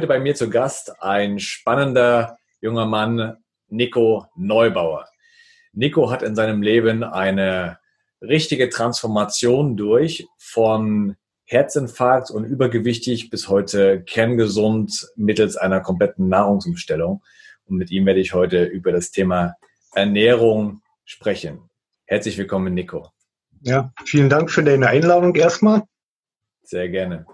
Heute bei mir zu Gast ein spannender junger Mann, Nico Neubauer. Nico hat in seinem Leben eine richtige Transformation durch von Herzinfarkt und übergewichtig bis heute kerngesund mittels einer kompletten Nahrungsumstellung. Und mit ihm werde ich heute über das Thema Ernährung sprechen. Herzlich willkommen, Nico. Ja, vielen Dank für deine Einladung erstmal. Sehr gerne.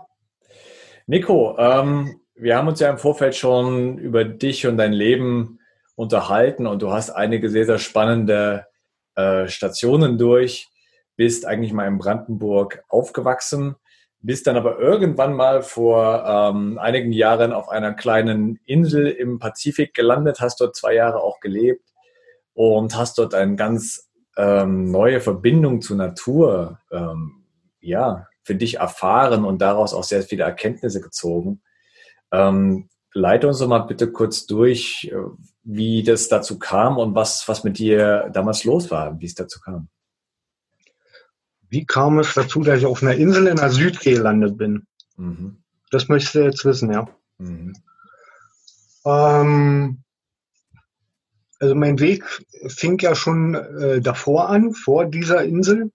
Nico, ähm, wir haben uns ja im Vorfeld schon über dich und dein Leben unterhalten und du hast einige sehr, sehr spannende äh, Stationen durch, bist eigentlich mal in Brandenburg aufgewachsen, bist dann aber irgendwann mal vor ähm, einigen Jahren auf einer kleinen Insel im Pazifik gelandet, hast dort zwei Jahre auch gelebt und hast dort eine ganz ähm, neue Verbindung zur Natur ähm, ja, für dich erfahren und daraus auch sehr viele Erkenntnisse gezogen. Ähm, leite uns doch mal bitte kurz durch, äh, wie das dazu kam und was, was mit dir damals los war, wie es dazu kam. Wie kam es dazu, dass ich auf einer Insel in der Südsee gelandet bin? Mhm. Das möchtest du jetzt wissen, ja. Mhm. Ähm, also mein Weg fing ja schon äh, davor an, vor dieser Insel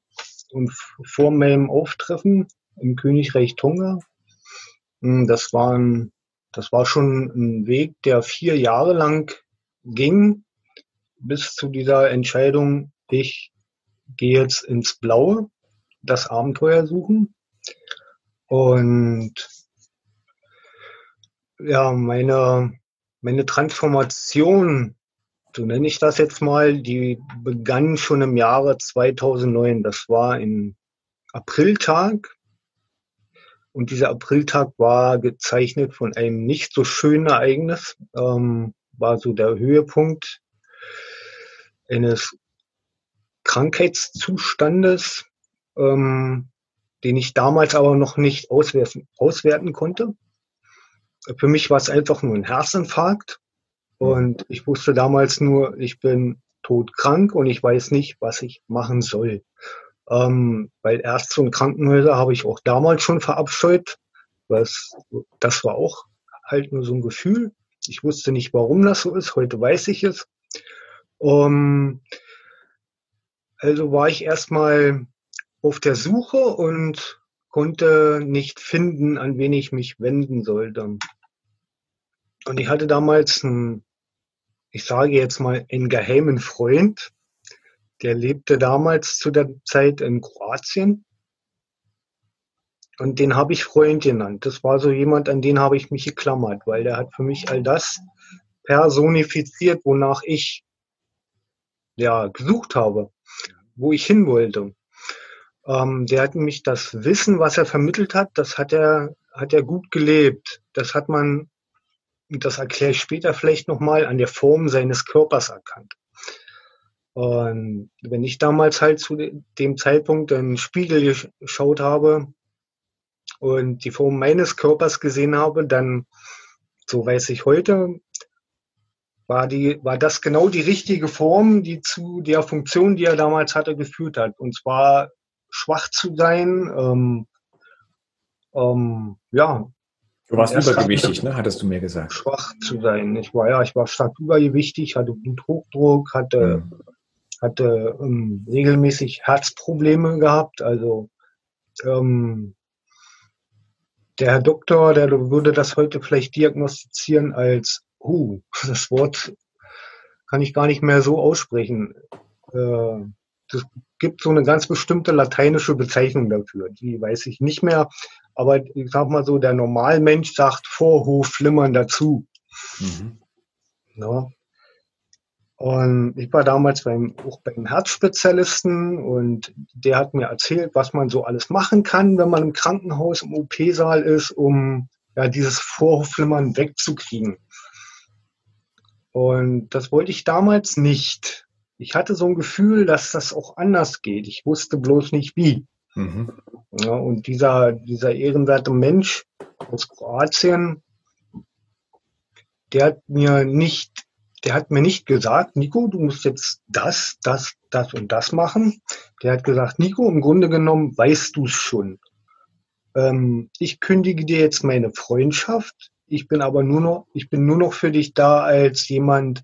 und vor meinem Auftreffen im Königreich Tonga. Hm, das waren das war schon ein Weg, der vier Jahre lang ging, bis zu dieser Entscheidung, ich gehe jetzt ins Blaue, das Abenteuer suchen. Und ja, meine, meine Transformation, so nenne ich das jetzt mal, die begann schon im Jahre 2009. Das war ein Apriltag und dieser Apriltag war gezeichnet von einem nicht so schönen Ereignis, ähm, war so der Höhepunkt eines Krankheitszustandes, ähm, den ich damals aber noch nicht auswerten, auswerten konnte. Für mich war es einfach nur ein Herzinfarkt und ich wusste damals nur, ich bin todkrank und ich weiß nicht, was ich machen soll. Ähm, weil Ärzte und Krankenhäuser habe ich auch damals schon verabscheut. Was, das war auch halt nur so ein Gefühl. Ich wusste nicht, warum das so ist. Heute weiß ich es. Um, also war ich erstmal auf der Suche und konnte nicht finden, an wen ich mich wenden sollte. Und ich hatte damals einen, ich sage jetzt mal, einen geheimen Freund, der lebte damals zu der Zeit in Kroatien. Und den habe ich Freund genannt. Das war so jemand, an den habe ich mich geklammert, weil der hat für mich all das personifiziert, wonach ich ja gesucht habe, wo ich hin wollte. Ähm, der hat mich das Wissen, was er vermittelt hat, das hat er, hat er gut gelebt. Das hat man, das erkläre ich später vielleicht nochmal, an der Form seines Körpers erkannt. Und wenn ich damals halt zu dem Zeitpunkt den Spiegel geschaut habe und die Form meines Körpers gesehen habe, dann, so weiß ich heute, war, die, war das genau die richtige Form, die zu der Funktion, die er damals hatte, geführt hat. Und zwar schwach zu sein, ähm, ähm, ja. Du warst übergewichtig, ne? Hattest du mir gesagt. Schwach zu sein. Ich war ja, ich war stark übergewichtig, hatte Bluthochdruck, hatte mhm hatte ähm, regelmäßig Herzprobleme gehabt. Also ähm, der Herr Doktor, der würde das heute vielleicht diagnostizieren als, uh, das Wort kann ich gar nicht mehr so aussprechen. Äh, das gibt so eine ganz bestimmte lateinische Bezeichnung dafür. Die weiß ich nicht mehr. Aber ich sag mal so, der Normalmensch sagt Vorhof flimmern dazu. Mhm. Ja. Und ich war damals beim, auch beim Herzspezialisten und der hat mir erzählt, was man so alles machen kann, wenn man im Krankenhaus im OP-Saal ist, um ja, dieses Vorflimmern wegzukriegen. Und das wollte ich damals nicht. Ich hatte so ein Gefühl, dass das auch anders geht. Ich wusste bloß nicht wie. Mhm. Ja, und dieser, dieser ehrenwerte Mensch aus Kroatien, der hat mir nicht der hat mir nicht gesagt, Nico, du musst jetzt das, das, das und das machen. Der hat gesagt, Nico, im Grunde genommen weißt du es schon. Ähm, ich kündige dir jetzt meine Freundschaft. Ich bin aber nur noch, ich bin nur noch für dich da als jemand,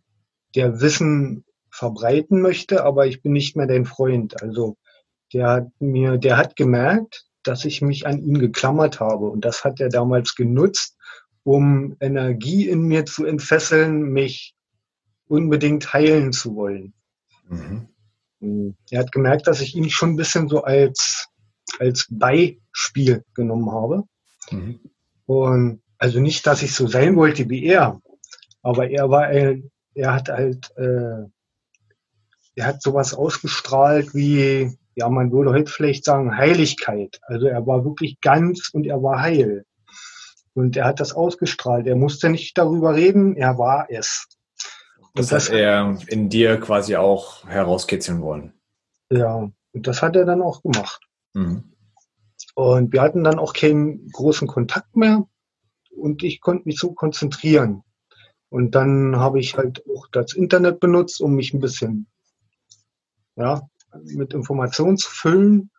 der Wissen verbreiten möchte, aber ich bin nicht mehr dein Freund. Also der hat mir, der hat gemerkt, dass ich mich an ihn geklammert habe und das hat er damals genutzt, um Energie in mir zu entfesseln, mich unbedingt heilen zu wollen. Mhm. Hm. Er hat gemerkt, dass ich ihn schon ein bisschen so als, als Beispiel genommen habe. Mhm. Und also nicht, dass ich so sein wollte wie er, aber er war, er hat halt, äh, er hat sowas ausgestrahlt wie, ja, man würde heute vielleicht sagen, Heiligkeit. Also er war wirklich ganz und er war heil. Und er hat das ausgestrahlt. Er musste nicht darüber reden, er war es. Das, das hat er in dir quasi auch herauskitzeln wollen. Ja, und das hat er dann auch gemacht. Mhm. Und wir hatten dann auch keinen großen Kontakt mehr und ich konnte mich so konzentrieren. Und dann habe ich halt auch das Internet benutzt, um mich ein bisschen ja, mit Informationen zu füllen.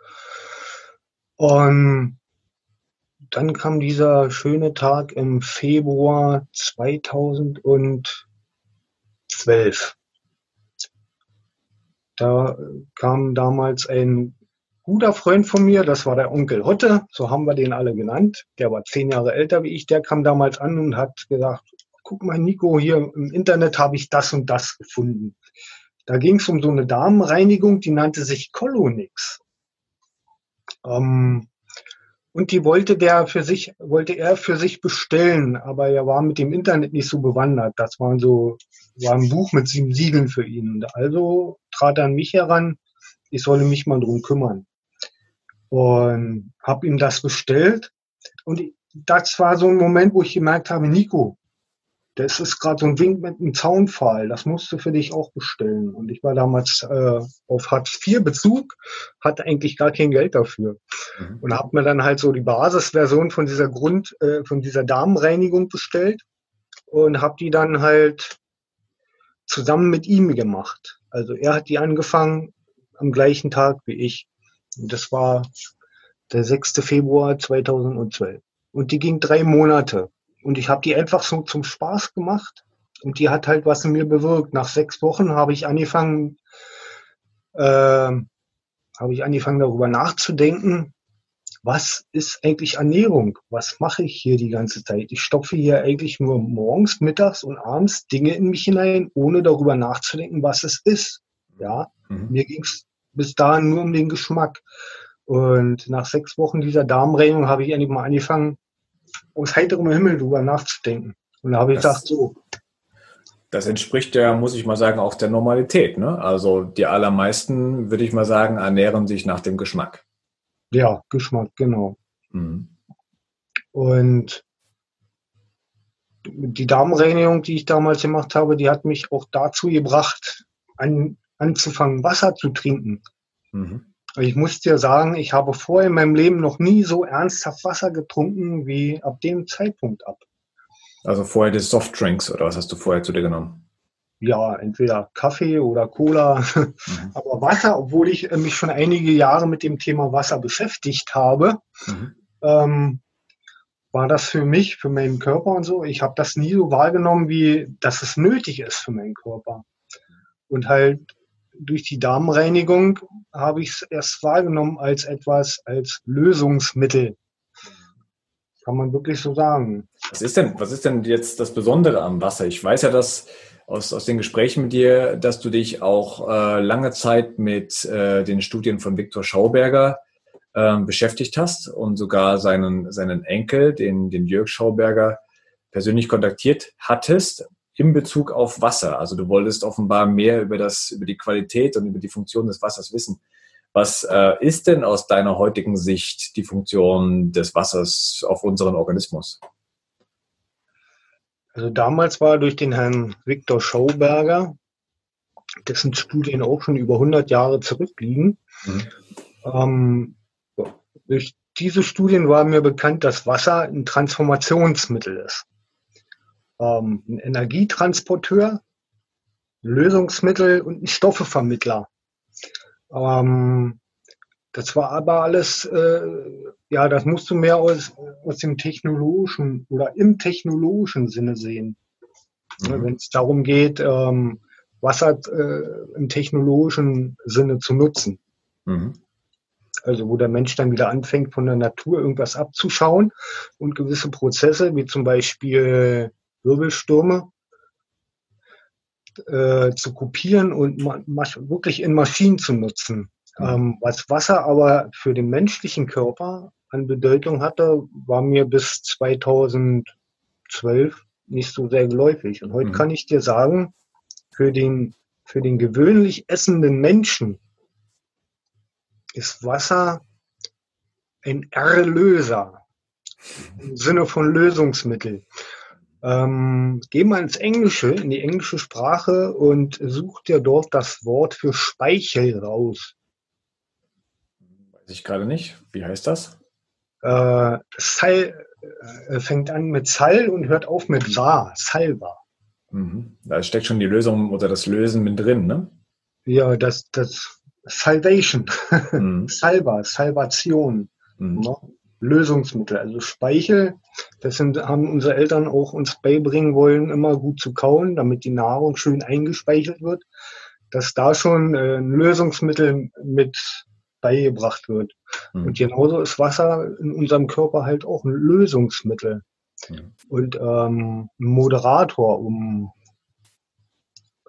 Und dann kam dieser schöne Tag im Februar 2000 und 12. Da kam damals ein guter Freund von mir, das war der Onkel Hotte, so haben wir den alle genannt. Der war zehn Jahre älter wie ich, der kam damals an und hat gesagt, guck mal Nico, hier im Internet habe ich das und das gefunden. Da ging es um so eine Damenreinigung, die nannte sich Colonix. Ähm, und die wollte der für sich, wollte er für sich bestellen, aber er war mit dem Internet nicht so bewandert. Das war so, war ein Buch mit sieben Siegeln für ihn. Also trat er an mich heran, ich solle mich mal drum kümmern. Und habe ihm das bestellt. Und das war so ein Moment, wo ich gemerkt habe, Nico, das ist gerade so ein Wink mit einem Zaunpfahl. Das musst du für dich auch bestellen. Und ich war damals äh, auf Hartz IV Bezug, hatte eigentlich gar kein Geld dafür. Mhm. Und habe mir dann halt so die Basisversion von dieser Grund, äh, von dieser Damenreinigung bestellt und habe die dann halt zusammen mit ihm gemacht. Also er hat die angefangen am gleichen Tag wie ich. Und das war der 6. Februar 2012. Und die ging drei Monate. Und ich habe die einfach so zum Spaß gemacht. Und die hat halt was in mir bewirkt. Nach sechs Wochen habe ich angefangen, äh, habe ich angefangen darüber nachzudenken, was ist eigentlich Ernährung? Was mache ich hier die ganze Zeit? Ich stopfe hier eigentlich nur morgens, mittags und abends Dinge in mich hinein, ohne darüber nachzudenken, was es ist. Ja, mhm. mir ging es bis dahin nur um den Geschmack. Und nach sechs Wochen dieser Darmreinigung habe ich endlich mal angefangen, aus heiterem Himmel drüber nachzudenken. Und da habe ich das, gedacht, so. Das entspricht ja, muss ich mal sagen, auch der Normalität. Ne? Also die allermeisten, würde ich mal sagen, ernähren sich nach dem Geschmack. Ja, Geschmack, genau. Mhm. Und die Darmreinigung, die ich damals gemacht habe, die hat mich auch dazu gebracht, an, anzufangen, Wasser zu trinken. Mhm. Ich muss dir sagen, ich habe vorher in meinem Leben noch nie so ernsthaft Wasser getrunken wie ab dem Zeitpunkt ab. Also vorher die Softdrinks oder was hast du vorher zu dir genommen? Ja, entweder Kaffee oder Cola. Mhm. Aber Wasser, obwohl ich äh, mich schon einige Jahre mit dem Thema Wasser beschäftigt habe, mhm. ähm, war das für mich, für meinen Körper und so, ich habe das nie so wahrgenommen, wie dass es nötig ist für meinen Körper. Und halt durch die Darmreinigung habe ich es erst wahrgenommen als etwas, als Lösungsmittel. Kann man wirklich so sagen. Was ist denn, was ist denn jetzt das Besondere am Wasser? Ich weiß ja, dass aus, aus den Gesprächen mit dir, dass du dich auch äh, lange Zeit mit äh, den Studien von Viktor Schauberger äh, beschäftigt hast und sogar seinen, seinen Enkel, den, den Jörg Schauberger, persönlich kontaktiert hattest in Bezug auf Wasser. Also du wolltest offenbar mehr über das, über die Qualität und über die Funktion des Wassers wissen. Was äh, ist denn aus deiner heutigen Sicht die Funktion des Wassers auf unseren Organismus? Also damals war durch den Herrn Viktor Schauberger, dessen Studien auch schon über 100 Jahre zurückliegen, mhm. ähm, durch diese Studien war mir bekannt, dass Wasser ein Transformationsmittel ist. Ähm, ein Energietransporteur, Lösungsmittel und ein Stoffevermittler. Ähm, das war aber alles, äh, ja, das musst du mehr aus, aus dem technologischen oder im technologischen Sinne sehen. Mhm. Wenn es darum geht, ähm, Wasser äh, im technologischen Sinne zu nutzen. Mhm. Also wo der Mensch dann wieder anfängt, von der Natur irgendwas abzuschauen und gewisse Prozesse, wie zum Beispiel Wirbelstürme, äh, zu kopieren und wirklich in Maschinen zu nutzen. Mhm. Ähm, was Wasser aber für den menschlichen Körper an Bedeutung hatte, war mir bis 2012 nicht so sehr geläufig. Und heute mhm. kann ich dir sagen, für den, für den gewöhnlich essenden Menschen ist Wasser ein Erlöser im Sinne von Lösungsmittel. Ähm, geh mal ins Englische, in die englische Sprache und such dir dort das Wort für Speichel raus. Weiß ich gerade nicht. Wie heißt das? Äh, Sal äh, fängt an mit Sal und hört auf mit Sa, Salva. Mhm. Da steckt schon die Lösung oder das Lösen mit drin, ne? Ja, das, das Salvation, mhm. Salva, Salvation. Mhm. Ne? Lösungsmittel, also Speichel. Das sind, haben unsere Eltern auch uns beibringen wollen, immer gut zu kauen, damit die Nahrung schön eingespeichelt wird, dass da schon äh, ein Lösungsmittel mit beigebracht wird. Mhm. Und genauso ist Wasser in unserem Körper halt auch ein Lösungsmittel mhm. und ähm, ein Moderator, um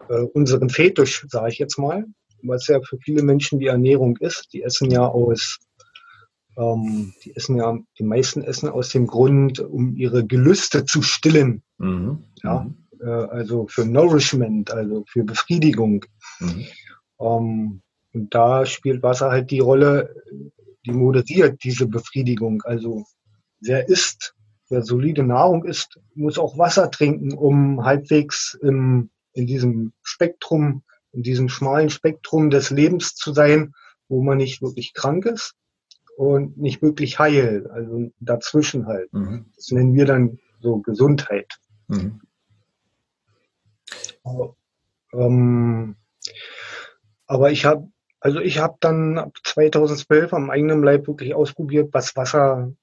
äh, unseren Fetisch, sage ich jetzt mal, was ja für viele Menschen die Ernährung ist. Die essen ja aus ähm, die essen ja, die meisten essen aus dem Grund, um ihre Gelüste zu stillen. Mhm. Ja, mhm. äh, also für Nourishment, also für Befriedigung. Mhm. Ähm, und da spielt Wasser halt die Rolle, die moderiert diese Befriedigung. Also wer isst, wer solide Nahrung isst, muss auch Wasser trinken, um halbwegs im, in diesem Spektrum, in diesem schmalen Spektrum des Lebens zu sein, wo man nicht wirklich krank ist und nicht wirklich heil, also dazwischen halt. Mhm. Das nennen wir dann so Gesundheit. Mhm. Aber, ähm, aber ich habe, also ich habe dann ab 2012 am eigenen Leib wirklich ausprobiert, was Wasser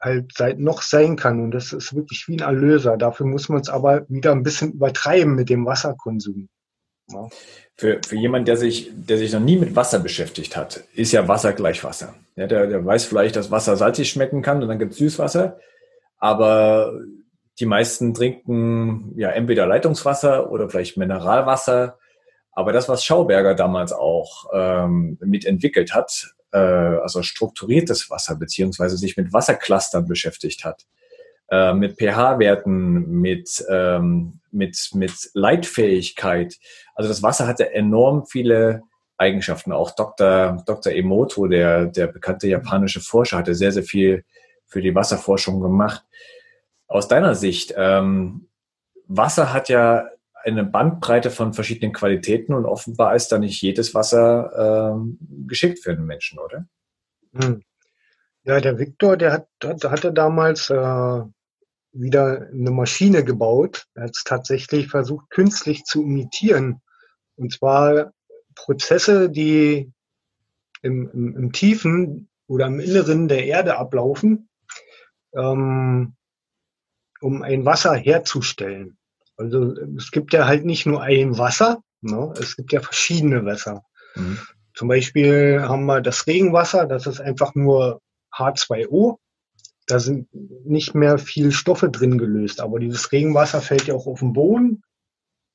halt seit noch sein kann. Und das ist wirklich wie ein Erlöser. Dafür muss man es aber wieder ein bisschen übertreiben mit dem Wasserkonsum. Ja. Für, für jemanden, der sich, der sich noch nie mit Wasser beschäftigt hat, ist ja Wasser gleich Wasser. Ja, der, der weiß vielleicht, dass Wasser salzig schmecken kann und dann gibt es Süßwasser. Aber die meisten trinken ja entweder Leitungswasser oder vielleicht Mineralwasser. Aber das, was Schauberger damals auch ähm, mitentwickelt hat, äh, also strukturiertes Wasser, beziehungsweise sich mit Wasserclustern beschäftigt hat, äh, mit pH-Werten, mit, ähm, mit, mit Leitfähigkeit. Also das Wasser hatte enorm viele Eigenschaften. Auch Dr. Dr. Emoto, der, der bekannte japanische Forscher, hatte sehr, sehr viel für die Wasserforschung gemacht. Aus deiner Sicht, ähm, Wasser hat ja eine Bandbreite von verschiedenen Qualitäten und offenbar ist da nicht jedes Wasser ähm, geschickt für einen Menschen, oder? Hm. Ja, der Viktor, der hat, hatte damals äh, wieder eine Maschine gebaut. Er hat tatsächlich versucht, künstlich zu imitieren. Und zwar Prozesse, die im, im, im Tiefen oder im Inneren der Erde ablaufen, ähm, um ein Wasser herzustellen. Also es gibt ja halt nicht nur ein Wasser, ne? es gibt ja verschiedene Wässer. Mhm. Zum Beispiel haben wir das Regenwasser, das ist einfach nur H2O. Da sind nicht mehr viel Stoffe drin gelöst, aber dieses Regenwasser fällt ja auch auf den Boden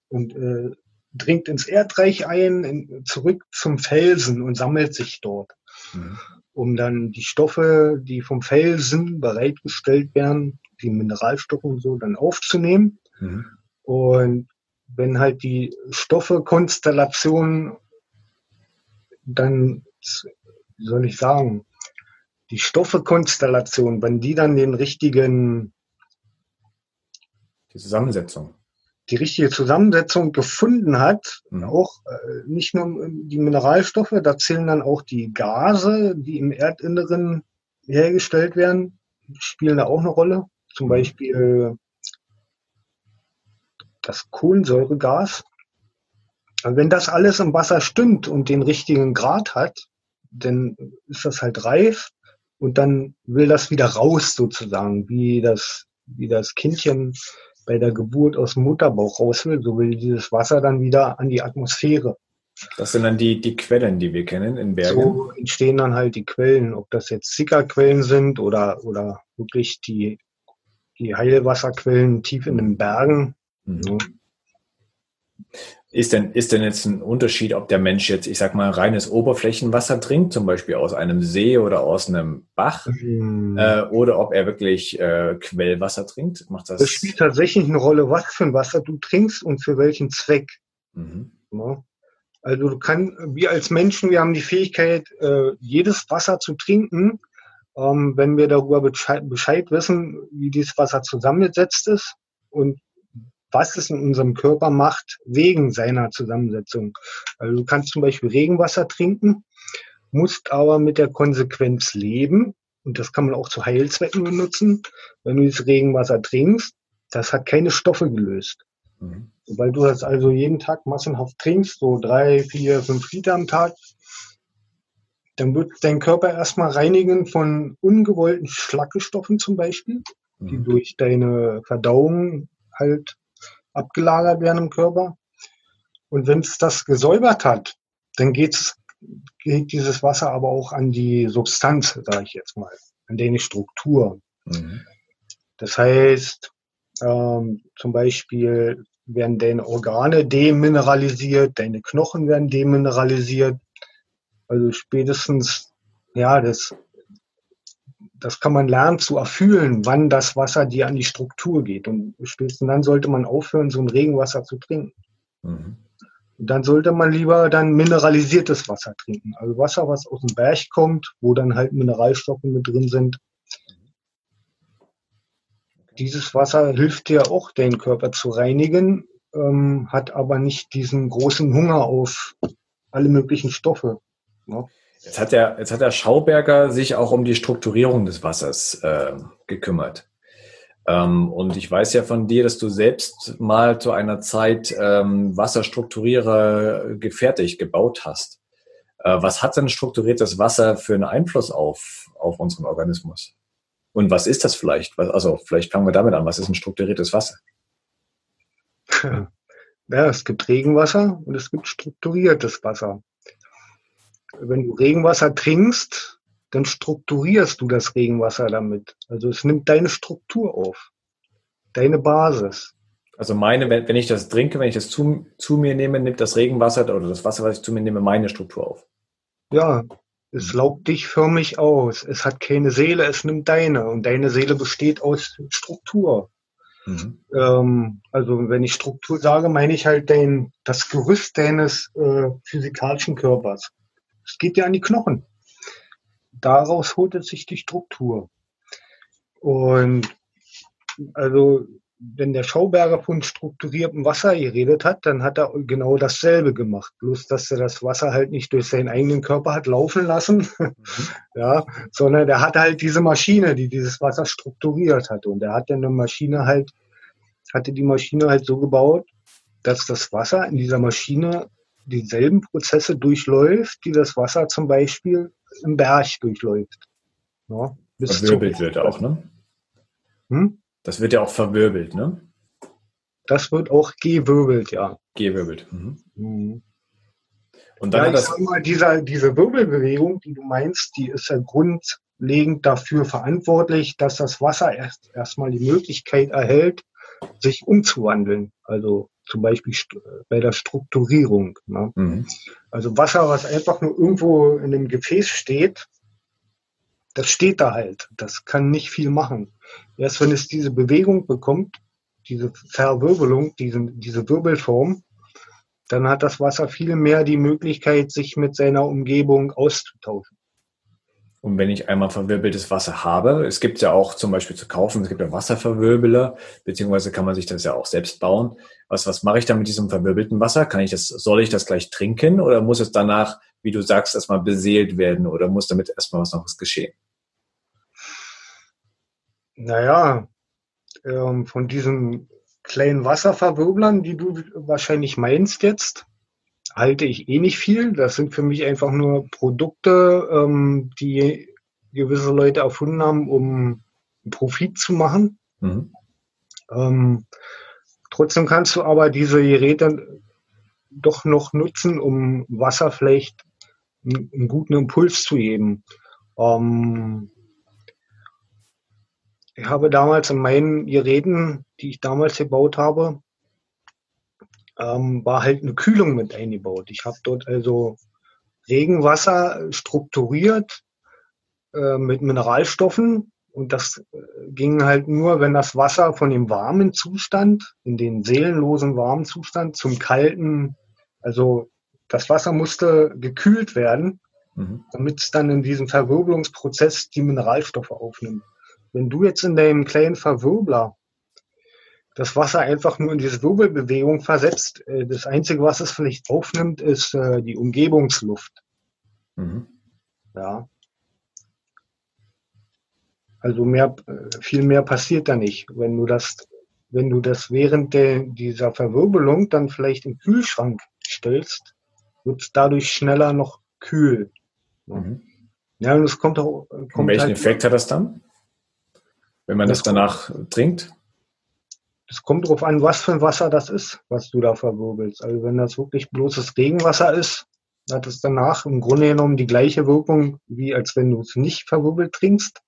und äh, dringt ins Erdreich ein, in, zurück zum Felsen und sammelt sich dort, mhm. um dann die Stoffe, die vom Felsen bereitgestellt werden, die Mineralstoffe und so, dann aufzunehmen. Mhm. Und wenn halt die Stoffekonstellation dann, wie soll ich sagen, die Stoffekonstellation, wenn die dann den richtigen die Zusammensetzung die richtige Zusammensetzung gefunden hat, mhm. auch äh, nicht nur die Mineralstoffe, da zählen dann auch die Gase, die im Erdinneren hergestellt werden, spielen da auch eine Rolle. Zum mhm. Beispiel das Kohlensäuregas. Wenn das alles im Wasser stimmt und den richtigen Grad hat, dann ist das halt reif und dann will das wieder raus sozusagen, wie das, wie das Kindchen bei der Geburt aus dem Mutterbauch raus will, so will dieses Wasser dann wieder an die Atmosphäre. Das sind dann die, die Quellen, die wir kennen in Bergen. So entstehen dann halt die Quellen, ob das jetzt Sickerquellen sind oder, oder wirklich die, die Heilwasserquellen tief in den Bergen. Mhm. Ist denn, ist denn jetzt ein Unterschied, ob der Mensch jetzt, ich sag mal, reines Oberflächenwasser trinkt, zum Beispiel aus einem See oder aus einem Bach, mhm. äh, oder ob er wirklich äh, Quellwasser trinkt? Macht das? Das spielt tatsächlich eine Rolle, was für ein Wasser du trinkst und für welchen Zweck. Mhm. Ja. Also du kannst, wir als Menschen, wir haben die Fähigkeit, äh, jedes Wasser zu trinken, ähm, wenn wir darüber Bescheid, Bescheid wissen, wie dieses Wasser zusammengesetzt ist und was es in unserem Körper macht wegen seiner Zusammensetzung. Also du kannst zum Beispiel Regenwasser trinken, musst aber mit der Konsequenz leben, und das kann man auch zu Heilzwecken benutzen, wenn du das Regenwasser trinkst, das hat keine Stoffe gelöst. Mhm. Weil du das also jeden Tag massenhaft trinkst, so drei, vier, fünf Liter am Tag, dann wird dein Körper erstmal reinigen von ungewollten Schlackestoffen zum Beispiel, die mhm. durch deine Verdauung halt abgelagert werden im Körper. Und wenn es das gesäubert hat, dann geht's, geht dieses Wasser aber auch an die Substanz, sage ich jetzt mal, an deine Struktur. Mhm. Das heißt, ähm, zum Beispiel werden deine Organe demineralisiert, deine Knochen werden demineralisiert. Also spätestens, ja, das das kann man lernen zu erfühlen, wann das Wasser dir an die Struktur geht. Und spätestens dann sollte man aufhören, so ein Regenwasser zu trinken. Mhm. Und dann sollte man lieber dann mineralisiertes Wasser trinken. Also Wasser, was aus dem Berg kommt, wo dann halt Mineralstoffe mit drin sind. Dieses Wasser hilft dir auch, deinen Körper zu reinigen, ähm, hat aber nicht diesen großen Hunger auf alle möglichen Stoffe. Ja. Jetzt hat der, jetzt hat der Schauberger sich auch um die Strukturierung des Wassers äh, gekümmert. Ähm, und ich weiß ja von dir, dass du selbst mal zu einer Zeit ähm, Wasserstrukturierer gefertigt gebaut hast. Äh, was hat denn strukturiertes Wasser für einen Einfluss auf, auf unseren Organismus? Und was ist das vielleicht? Was, also vielleicht fangen wir damit an. Was ist ein strukturiertes Wasser? Ja, es gibt Regenwasser und es gibt strukturiertes Wasser wenn du Regenwasser trinkst, dann strukturierst du das Regenwasser damit. Also es nimmt deine Struktur auf, deine Basis. Also meine, wenn, ich das trinke, wenn ich das zu, zu mir nehme, nimmt das Regenwasser oder das Wasser, was ich zu mir nehme, meine Struktur auf. Ja, es laugt dich förmlich aus. Es hat keine Seele, es nimmt deine. Und deine Seele besteht aus Struktur. Mhm. Ähm, also wenn ich Struktur sage, meine ich halt dein, das Gerüst deines äh, physikalischen Körpers. Es geht ja an die Knochen. Daraus holt es sich die Struktur. Und also, wenn der Schauberger von strukturiertem Wasser geredet hat, dann hat er genau dasselbe gemacht. Bloß, dass er das Wasser halt nicht durch seinen eigenen Körper hat laufen lassen, ja, sondern der hat halt diese Maschine, die dieses Wasser strukturiert hat. Und er hat dann eine Maschine halt, hatte die Maschine halt so gebaut, dass das Wasser in dieser Maschine dieselben Prozesse durchläuft, die das Wasser zum Beispiel im Berg durchläuft. Ja, verwirbelt wird auch, ne? Hm? Das wird ja auch verwirbelt, ne? Das wird auch gewirbelt, ja. Gewirbelt. Mhm. Mhm. Und dann ja, sag mal, dieser, diese Wirbelbewegung, die du meinst, die ist ja grundlegend dafür verantwortlich, dass das Wasser erst erstmal die Möglichkeit erhält, sich umzuwandeln. Also zum Beispiel bei der Strukturierung. Ne? Mhm. Also Wasser, was einfach nur irgendwo in einem Gefäß steht, das steht da halt. Das kann nicht viel machen. Erst wenn es diese Bewegung bekommt, diese Verwirbelung, diese, diese Wirbelform, dann hat das Wasser viel mehr die Möglichkeit, sich mit seiner Umgebung auszutauschen. Und wenn ich einmal verwirbeltes Wasser habe, es gibt ja auch zum Beispiel zu kaufen, es gibt ja Wasserverwirbler, beziehungsweise kann man sich das ja auch selbst bauen. Was, was mache ich dann mit diesem verwirbelten Wasser? Kann ich das, soll ich das gleich trinken oder muss es danach, wie du sagst, erstmal beseelt werden oder muss damit erstmal was noch was geschehen? Naja, ähm, von diesen kleinen Wasserverwirblern, die du wahrscheinlich meinst jetzt, halte ich eh nicht viel. Das sind für mich einfach nur Produkte, ähm, die gewisse Leute erfunden haben, um Profit zu machen. Mhm. Ähm, trotzdem kannst du aber diese Geräte doch noch nutzen, um Wasser vielleicht einen, einen guten Impuls zu geben. Ähm, ich habe damals in meinen Geräten, die ich damals gebaut habe, ähm, war halt eine Kühlung mit eingebaut. Ich habe dort also Regenwasser strukturiert äh, mit Mineralstoffen und das äh, ging halt nur, wenn das Wasser von dem warmen Zustand, in den seelenlosen warmen Zustand zum kalten, also das Wasser musste gekühlt werden, mhm. damit es dann in diesem Verwirbelungsprozess die Mineralstoffe aufnimmt. Wenn du jetzt in deinem kleinen Verwirbler das Wasser einfach nur in diese Wirbelbewegung versetzt, äh, das Einzige, was es vielleicht aufnimmt, ist äh, die Umgebungsluft. Mhm. Ja. Also mehr, äh, viel mehr passiert da nicht. Wenn du das, wenn du das während der, dieser Verwirbelung dann vielleicht im Kühlschrank stellst, wird es dadurch schneller noch kühl. Mhm. Ja, und es kommt auch. Kommt und welchen halt Effekt hat das dann? wenn man das, das danach trinkt? Es kommt darauf an, was für ein Wasser das ist, was du da verwirbelst. Also wenn das wirklich bloßes Regenwasser ist, hat es danach im Grunde genommen die gleiche Wirkung, wie als wenn du es nicht verwirbelt trinkst.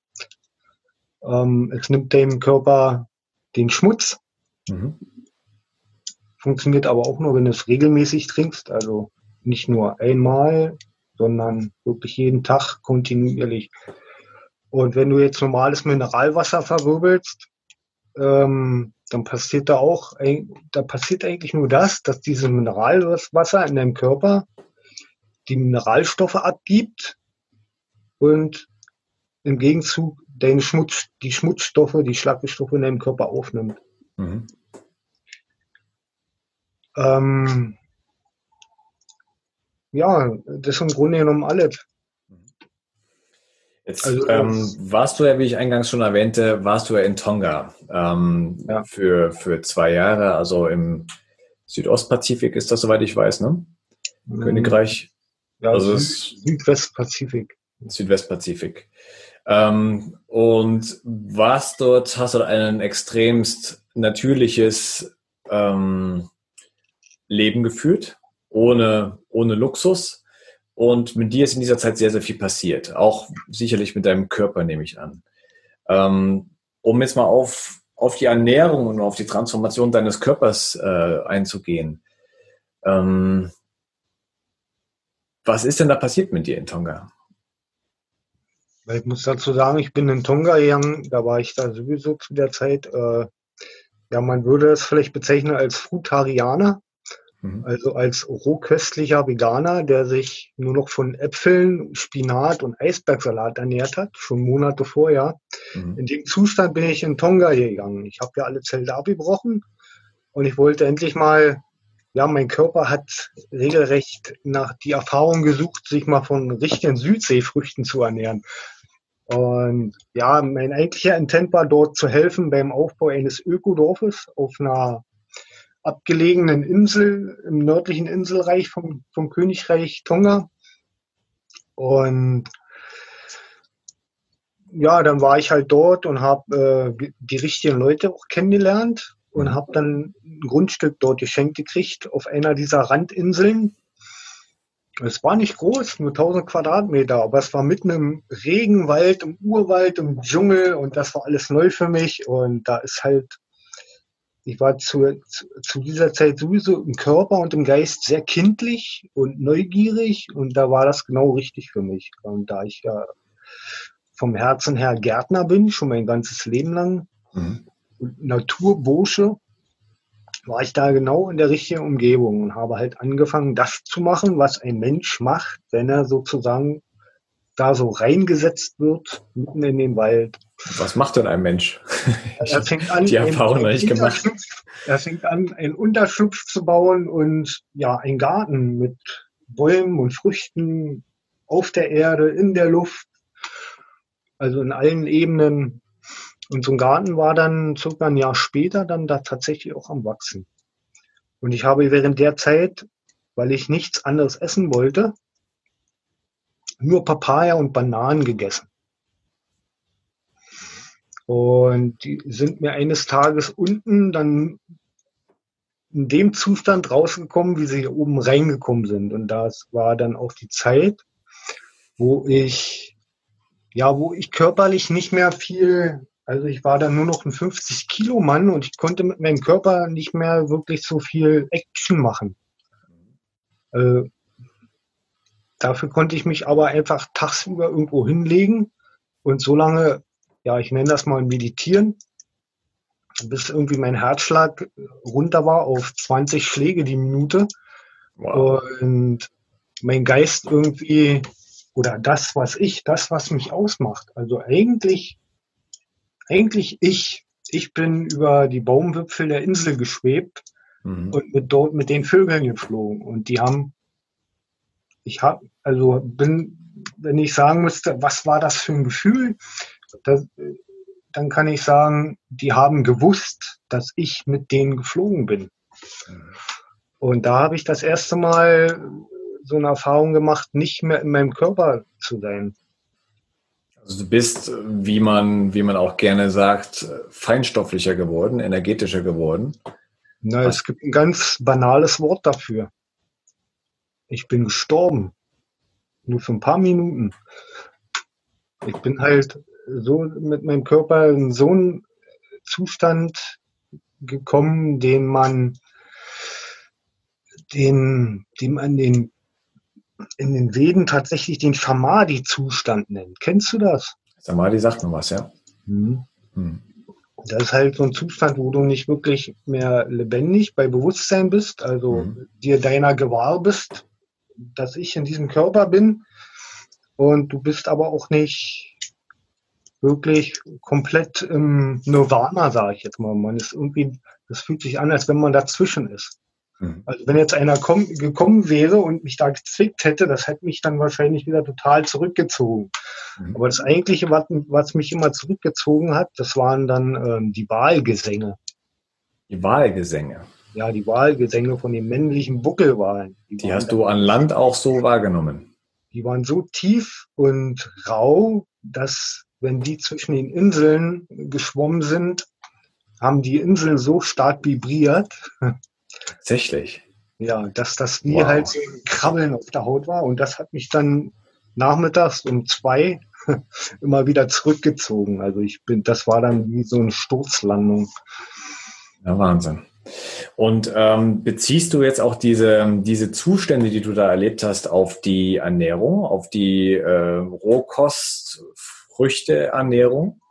Ähm, es nimmt dem Körper den Schmutz. Mhm. Funktioniert aber auch nur, wenn du es regelmäßig trinkst. Also nicht nur einmal, sondern wirklich jeden Tag kontinuierlich. Und wenn du jetzt normales Mineralwasser verwirbelst, ähm, dann passiert da auch, da passiert eigentlich nur das, dass dieses Mineralwasser in deinem Körper die Mineralstoffe abgibt und im Gegenzug deine Schmutz, die Schmutzstoffe, die Schlackestoffe in deinem Körper aufnimmt. Mhm. Ähm, ja, das ist im Grunde genommen alles. Jetzt also, ähm, warst du ja, wie ich eingangs schon erwähnte, warst du ja in Tonga ähm, ja. für, für zwei Jahre, also im Südostpazifik ist das, soweit ich weiß, ne? Mhm. Königreich. Ja, also Süd Südwestpazifik. Südwestpazifik. Ähm, und warst dort, hast du ein extremst natürliches ähm, Leben geführt, ohne, ohne Luxus und mit dir ist in dieser Zeit sehr, sehr viel passiert. Auch sicherlich mit deinem Körper, nehme ich an. Ähm, um jetzt mal auf, auf die Ernährung und auf die Transformation deines Körpers äh, einzugehen. Ähm, was ist denn da passiert mit dir in Tonga? Ich muss dazu sagen, ich bin in Tonga gegangen, da war ich da sowieso zu der Zeit. Äh, ja, man würde es vielleicht bezeichnen als Frutarianer. Mhm. Also als rohköstlicher Veganer, der sich nur noch von Äpfeln, Spinat und Eisbergsalat ernährt hat, schon Monate vorher. Mhm. In dem Zustand bin ich in Tonga gegangen. Ich habe ja alle Zelte abgebrochen und ich wollte endlich mal, ja, mein Körper hat regelrecht nach die Erfahrung gesucht, sich mal von richtigen Südseefrüchten zu ernähren. Und ja, mein eigentlicher Intent war dort zu helfen beim Aufbau eines Ökodorfes auf einer abgelegenen Insel im nördlichen Inselreich vom, vom Königreich Tonga. Und ja, dann war ich halt dort und habe äh, die richtigen Leute auch kennengelernt und mhm. habe dann ein Grundstück dort geschenkt gekriegt auf einer dieser Randinseln. Es war nicht groß, nur 1000 Quadratmeter, aber es war mitten im Regenwald, im Urwald, im Dschungel und das war alles neu für mich und da ist halt ich war zu, zu, zu, dieser Zeit sowieso im Körper und im Geist sehr kindlich und neugierig und da war das genau richtig für mich. Und da ich ja vom Herzen her Gärtner bin, schon mein ganzes Leben lang, mhm. Naturbursche, war ich da genau in der richtigen Umgebung und habe halt angefangen, das zu machen, was ein Mensch macht, wenn er sozusagen da so reingesetzt wird, mitten in den Wald. Was macht denn ein Mensch? Er fängt an, die Erfahrung ein, nicht gemacht. Er fängt an, einen Unterschlupf zu bauen und ja, einen Garten mit Bäumen und Früchten auf der Erde, in der Luft, also in allen Ebenen. Und so ein Garten war dann circa ein Jahr später dann da tatsächlich auch am Wachsen. Und ich habe während der Zeit, weil ich nichts anderes essen wollte, nur Papaya und Bananen gegessen. Und die sind mir eines Tages unten dann in dem Zustand rausgekommen, wie sie hier oben reingekommen sind. Und das war dann auch die Zeit, wo ich, ja, wo ich körperlich nicht mehr viel, also ich war dann nur noch ein 50 Kilo Mann und ich konnte mit meinem Körper nicht mehr wirklich so viel Action machen. Äh, dafür konnte ich mich aber einfach tagsüber irgendwo hinlegen und so lange, ja, ich nenne das mal meditieren, bis irgendwie mein Herzschlag runter war auf 20 Schläge die Minute. Wow. Und mein Geist irgendwie, oder das, was ich, das, was mich ausmacht. Also eigentlich, eigentlich ich. Ich bin über die Baumwipfel der Insel geschwebt mhm. und mit dort mit den Vögeln geflogen. Und die haben, ich habe, also bin, wenn ich sagen müsste, was war das für ein Gefühl? Das, dann kann ich sagen, die haben gewusst, dass ich mit denen geflogen bin. Und da habe ich das erste Mal so eine Erfahrung gemacht, nicht mehr in meinem Körper zu sein. Also du bist, wie man, wie man auch gerne sagt, feinstofflicher geworden, energetischer geworden. Na, es gibt ein ganz banales Wort dafür. Ich bin gestorben. Nur für ein paar Minuten. Ich bin halt so mit meinem Körper in so einen Zustand gekommen, den man, den, den man den, in den Veden tatsächlich den Samadhi-Zustand nennt. Kennst du das? Samadhi sagt mir was, ja. Hm. Hm. Das ist halt so ein Zustand, wo du nicht wirklich mehr lebendig bei Bewusstsein bist, also hm. dir deiner gewahr bist, dass ich in diesem Körper bin. Und du bist aber auch nicht wirklich komplett im Nirvana, sage ich jetzt mal. Man ist irgendwie, das fühlt sich an, als wenn man dazwischen ist. Mhm. Also wenn jetzt einer komm, gekommen wäre und mich da gezwickt hätte, das hätte mich dann wahrscheinlich wieder total zurückgezogen. Mhm. Aber das eigentliche, was, was, mich immer zurückgezogen hat, das waren dann ähm, die Wahlgesänge. Die Wahlgesänge? Ja, die Wahlgesänge von den männlichen Buckelwahlen. Die, die hast du an Land auch so wahrgenommen? Die waren so tief und rau, dass wenn die zwischen den Inseln geschwommen sind, haben die Inseln so stark vibriert. Tatsächlich. Ja, dass das wie wow. halt so ein Krabbeln auf der Haut war. Und das hat mich dann nachmittags um zwei immer wieder zurückgezogen. Also ich bin, das war dann wie so eine Sturzlandung. Ja, Wahnsinn. Und ähm, beziehst du jetzt auch diese, diese Zustände, die du da erlebt hast, auf die Ernährung, auf die äh, Rohkost, Früchteernährung?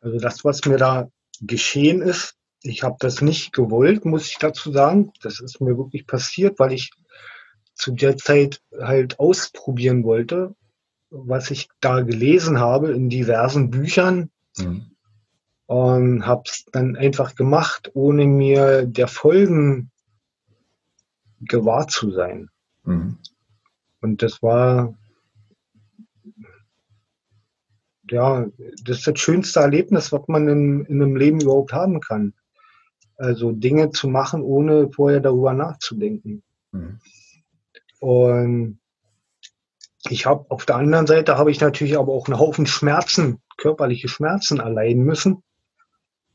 Also das, was mir da geschehen ist, ich habe das nicht gewollt, muss ich dazu sagen. Das ist mir wirklich passiert, weil ich zu der Zeit halt ausprobieren wollte, was ich da gelesen habe in diversen Büchern. Mhm. Und habe es dann einfach gemacht, ohne mir der Folgen gewahr zu sein. Mhm. Und das war ja, das ist das schönste Erlebnis, was man in, in einem Leben überhaupt haben kann. Also Dinge zu machen, ohne vorher darüber nachzudenken. Mhm. Und ich habe auf der anderen Seite habe ich natürlich aber auch einen Haufen Schmerzen, körperliche Schmerzen erleiden müssen,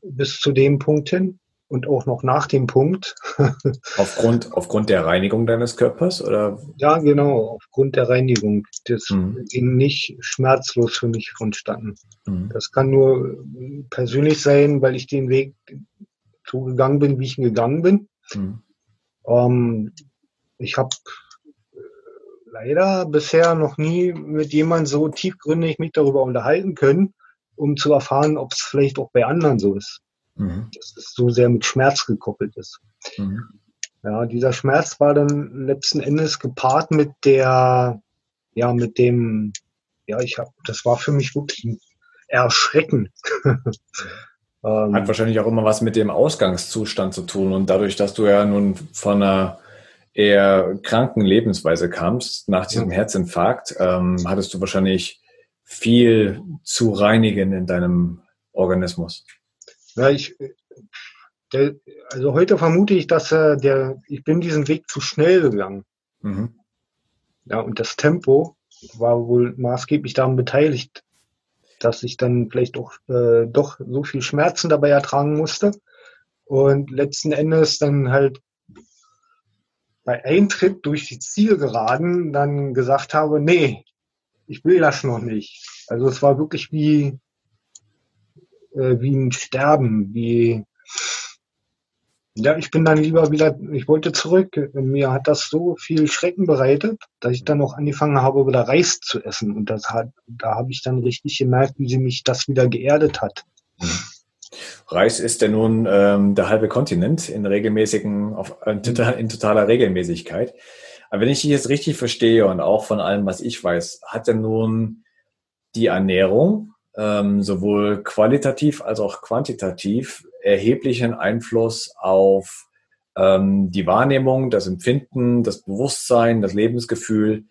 bis zu dem Punkt hin und auch noch nach dem Punkt. aufgrund, aufgrund der Reinigung deines Körpers? Oder? Ja, genau, aufgrund der Reinigung. Das mhm. ging nicht schmerzlos für mich vonstatten. Mhm. Das kann nur persönlich sein, weil ich den Weg so gegangen bin, wie ich ihn gegangen bin. Mhm. Ähm, ich habe leider bisher noch nie mit jemandem so tiefgründig mich darüber unterhalten können, um zu erfahren, ob es vielleicht auch bei anderen so ist. Mhm. dass es so sehr mit Schmerz gekoppelt ist. Mhm. Ja, dieser Schmerz war dann letzten Endes gepaart mit der, ja, mit dem, ja, ich habe, das war für mich wirklich ein Erschrecken. Ähm, Hat wahrscheinlich auch immer was mit dem Ausgangszustand zu tun. Und dadurch, dass du ja nun von einer eher kranken Lebensweise kamst, nach diesem ja. Herzinfarkt, ähm, hattest du wahrscheinlich viel zu reinigen in deinem Organismus. Ja, ich, der, also heute vermute ich, dass äh, der, ich bin diesen Weg zu schnell gegangen. Mhm. Ja, und das Tempo war wohl maßgeblich daran beteiligt, dass ich dann vielleicht auch äh, doch so viel Schmerzen dabei ertragen musste und letzten Endes dann halt bei Eintritt durch die Zielgeraden dann gesagt habe, nee, ich will das noch nicht. Also es war wirklich wie, äh, wie ein Sterben, wie ja, ich bin dann lieber wieder, ich wollte zurück. Mir hat das so viel Schrecken bereitet, dass ich dann auch angefangen habe, wieder Reis zu essen. Und das hat, da habe ich dann richtig gemerkt, wie sie mich das wieder geerdet hat. Mhm. Reis ist ja nun ähm, der halbe Kontinent in regelmäßigen, auf, in, in totaler Regelmäßigkeit. Aber wenn ich dich jetzt richtig verstehe und auch von allem, was ich weiß, hat denn nun die Ernährung ähm, sowohl qualitativ als auch quantitativ erheblichen Einfluss auf ähm, die Wahrnehmung, das Empfinden, das Bewusstsein, das Lebensgefühl.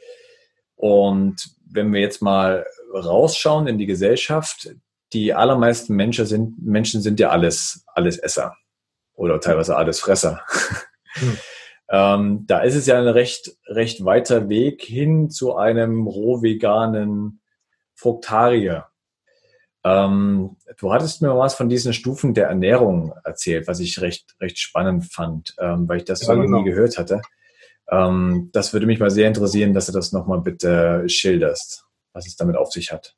Und wenn wir jetzt mal rausschauen in die Gesellschaft, die allermeisten Menschen sind, Menschen sind ja alles, alles Esser oder teilweise alles Fresser. Hm. ähm, da ist es ja ein recht, recht weiter Weg hin zu einem rohveganen Fruktarier. Ähm, du hattest mir was von diesen Stufen der Ernährung erzählt, was ich recht, recht spannend fand, ähm, weil ich das ja, so genau. nie gehört hatte. Ähm, das würde mich mal sehr interessieren, dass du das nochmal bitte schilderst, was es damit auf sich hat.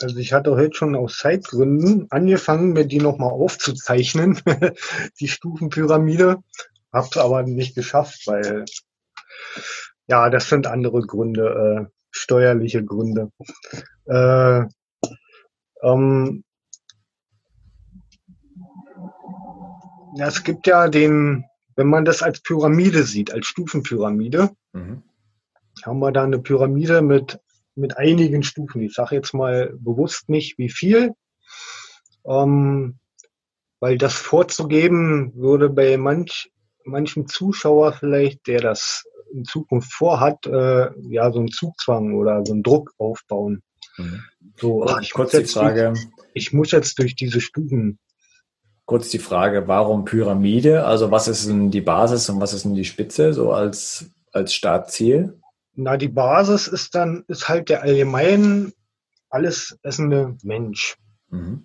Also ich hatte heute schon aus Zeitgründen angefangen, mir die nochmal aufzuzeichnen, die Stufenpyramide, habe es aber nicht geschafft, weil ja, das sind andere Gründe, äh, steuerliche Gründe. Äh, ähm, ja, es gibt ja den, wenn man das als Pyramide sieht, als Stufenpyramide, mhm. haben wir da eine Pyramide mit, mit einigen Stufen. Ich sage jetzt mal bewusst nicht, wie viel, ähm, weil das vorzugeben würde bei manch, manchem Zuschauer vielleicht, der das in Zukunft vorhat, äh, ja, so einen Zugzwang oder so einen Druck aufbauen. Mhm. So, ach, ich kurz die Frage. Durch, ich muss jetzt durch diese Stufen. Kurz die Frage, warum Pyramide? Also was ist denn die Basis und was ist denn die Spitze so als, als Startziel? Na, die Basis ist dann, ist halt der allgemein alles essende Mensch. Mhm.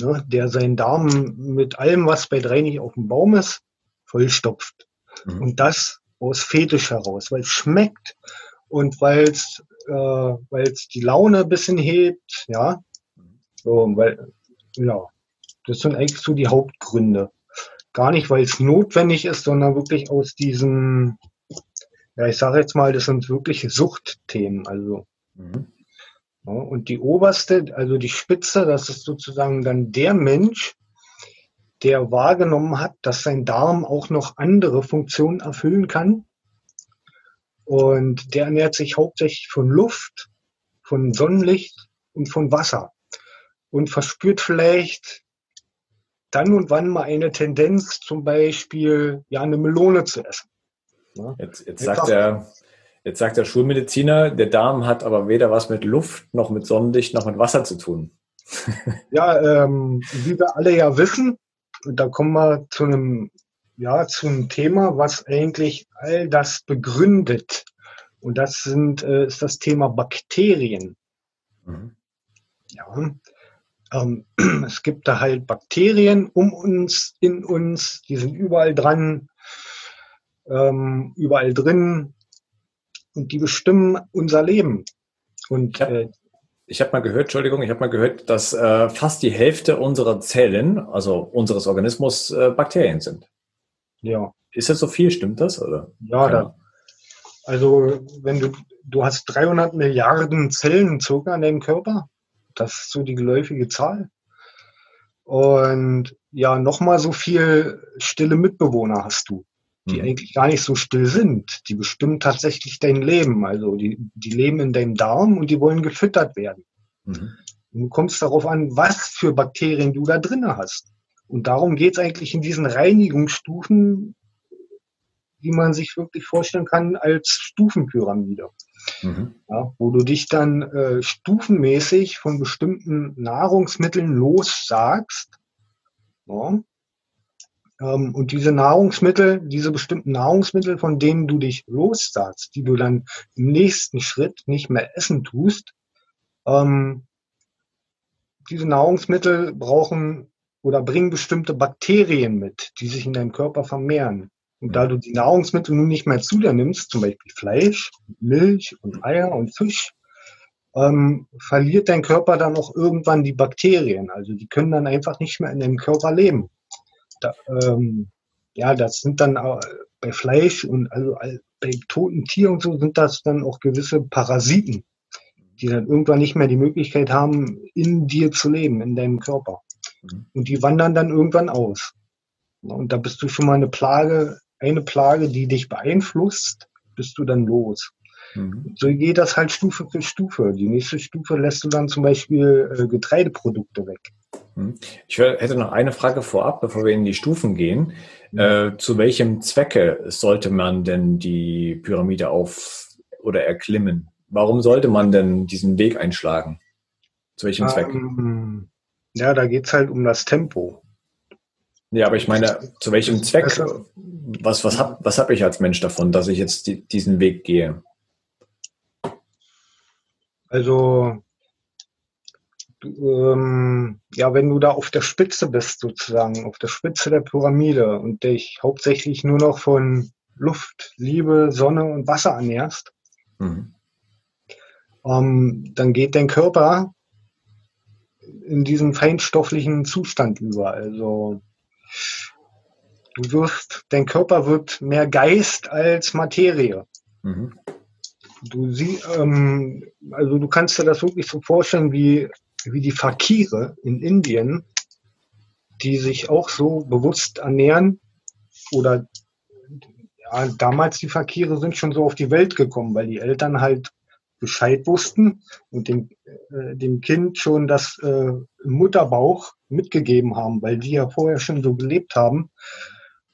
Ne, der seinen Darm mit allem, was bei drei nicht auf dem Baum ist, vollstopft. Mhm. Und das aus Fetisch heraus, weil es schmeckt und weil es äh, weil es die Laune ein bisschen hebt, ja. So, weil, ja, das sind eigentlich so die Hauptgründe. Gar nicht, weil es notwendig ist, sondern wirklich aus diesen, ja, ich sage jetzt mal, das sind wirklich Suchtthemen, also. Mhm. Ja, und die oberste, also die Spitze, das ist sozusagen dann der Mensch, der wahrgenommen hat, dass sein Darm auch noch andere Funktionen erfüllen kann und der ernährt sich hauptsächlich von Luft, von Sonnenlicht und von Wasser und verspürt vielleicht dann und wann mal eine Tendenz, zum Beispiel ja eine Melone zu essen. Jetzt, jetzt sagt der, jetzt sagt der Schulmediziner, der Darm hat aber weder was mit Luft noch mit Sonnenlicht noch mit Wasser zu tun. ja, ähm, wie wir alle ja wissen, da kommen wir zu einem ja, zum Thema, was eigentlich all das begründet. Und das sind, äh, ist das Thema Bakterien. Mhm. Ja, ähm, es gibt da halt Bakterien um uns, in uns, die sind überall dran, ähm, überall drin und die bestimmen unser Leben. Und äh, ich habe mal gehört, Entschuldigung, ich habe mal gehört, dass äh, fast die Hälfte unserer Zellen, also unseres Organismus, äh, Bakterien sind. Ja. Ist das so viel? Stimmt das? Oder? Ja, da, also wenn du, du hast 300 Milliarden Zellen circa in deinem Körper, das ist so die geläufige Zahl. Und ja, nochmal so viel stille Mitbewohner hast du, die mhm. eigentlich gar nicht so still sind. Die bestimmen tatsächlich dein Leben. Also die, die leben in deinem Darm und die wollen gefüttert werden. Mhm. Du kommst darauf an, was für Bakterien du da drinne hast. Und darum geht es eigentlich in diesen Reinigungsstufen, wie man sich wirklich vorstellen kann, als Stufenpyramide. Mhm. Ja, wo du dich dann äh, stufenmäßig von bestimmten Nahrungsmitteln lossagst. Ja. Ähm, und diese Nahrungsmittel, diese bestimmten Nahrungsmittel, von denen du dich lossagst, die du dann im nächsten Schritt nicht mehr essen tust, ähm, diese Nahrungsmittel brauchen oder bringen bestimmte Bakterien mit, die sich in deinem Körper vermehren. Und da du die Nahrungsmittel nun nicht mehr zu dir nimmst, zum Beispiel Fleisch, Milch und Eier und Fisch, ähm, verliert dein Körper dann auch irgendwann die Bakterien. Also die können dann einfach nicht mehr in deinem Körper leben. Da, ähm, ja, das sind dann äh, bei Fleisch und also bei toten Tieren und so sind das dann auch gewisse Parasiten, die dann irgendwann nicht mehr die Möglichkeit haben, in dir zu leben, in deinem Körper. Mhm. Und die wandern dann irgendwann aus. Und da bist du schon mal eine Plage eine Plage, die dich beeinflusst, bist du dann los. Mhm. So geht das halt Stufe für Stufe. Die nächste Stufe lässt du dann zum Beispiel äh, Getreideprodukte weg. Mhm. Ich hätte noch eine Frage vorab, bevor wir in die Stufen gehen. Mhm. Äh, zu welchem Zwecke sollte man denn die Pyramide auf oder erklimmen? Warum sollte man denn diesen Weg einschlagen? Zu welchem Zweck? Ähm, ja, da geht es halt um das Tempo. Ja, aber ich meine, zu welchem Zweck? Was, was habe was hab ich als Mensch davon, dass ich jetzt die, diesen Weg gehe? Also, ähm, ja, wenn du da auf der Spitze bist, sozusagen, auf der Spitze der Pyramide und dich hauptsächlich nur noch von Luft, Liebe, Sonne und Wasser ernährst, mhm. ähm, dann geht dein Körper in diesen feinstofflichen Zustand über. Also Du wirst, dein Körper wird mehr Geist als Materie. Mhm. Du sie, ähm, also du kannst dir das wirklich so vorstellen wie, wie die Fakire in Indien, die sich auch so bewusst ernähren oder ja, damals die Fakire sind schon so auf die Welt gekommen, weil die Eltern halt Bescheid wussten und dem, äh, dem Kind schon das äh, Mutterbauch mitgegeben haben, weil die ja vorher schon so gelebt haben,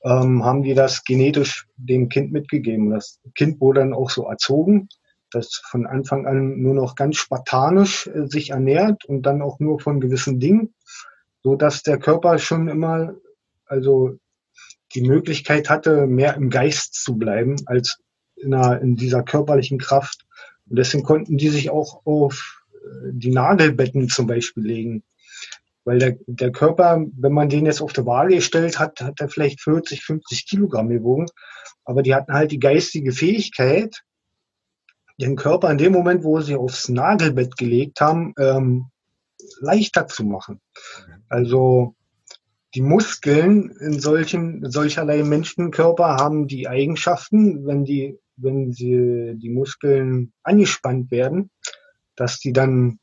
ähm, haben die das genetisch dem Kind mitgegeben. Das Kind wurde dann auch so erzogen, das von Anfang an nur noch ganz spartanisch äh, sich ernährt und dann auch nur von gewissen Dingen, so dass der Körper schon immer, also die Möglichkeit hatte, mehr im Geist zu bleiben als in, einer, in dieser körperlichen Kraft. Und deswegen konnten die sich auch auf äh, die Nagelbetten zum Beispiel legen. Weil der, der Körper, wenn man den jetzt auf der Waage stellt, hat, hat er vielleicht 40, 50 Kilogramm gewogen. Aber die hatten halt die geistige Fähigkeit, den Körper in dem Moment, wo sie aufs Nagelbett gelegt haben, ähm, leichter zu machen. Also die Muskeln in solchen, solcherlei Menschenkörper haben die Eigenschaften, wenn die wenn sie, die Muskeln angespannt werden, dass die dann,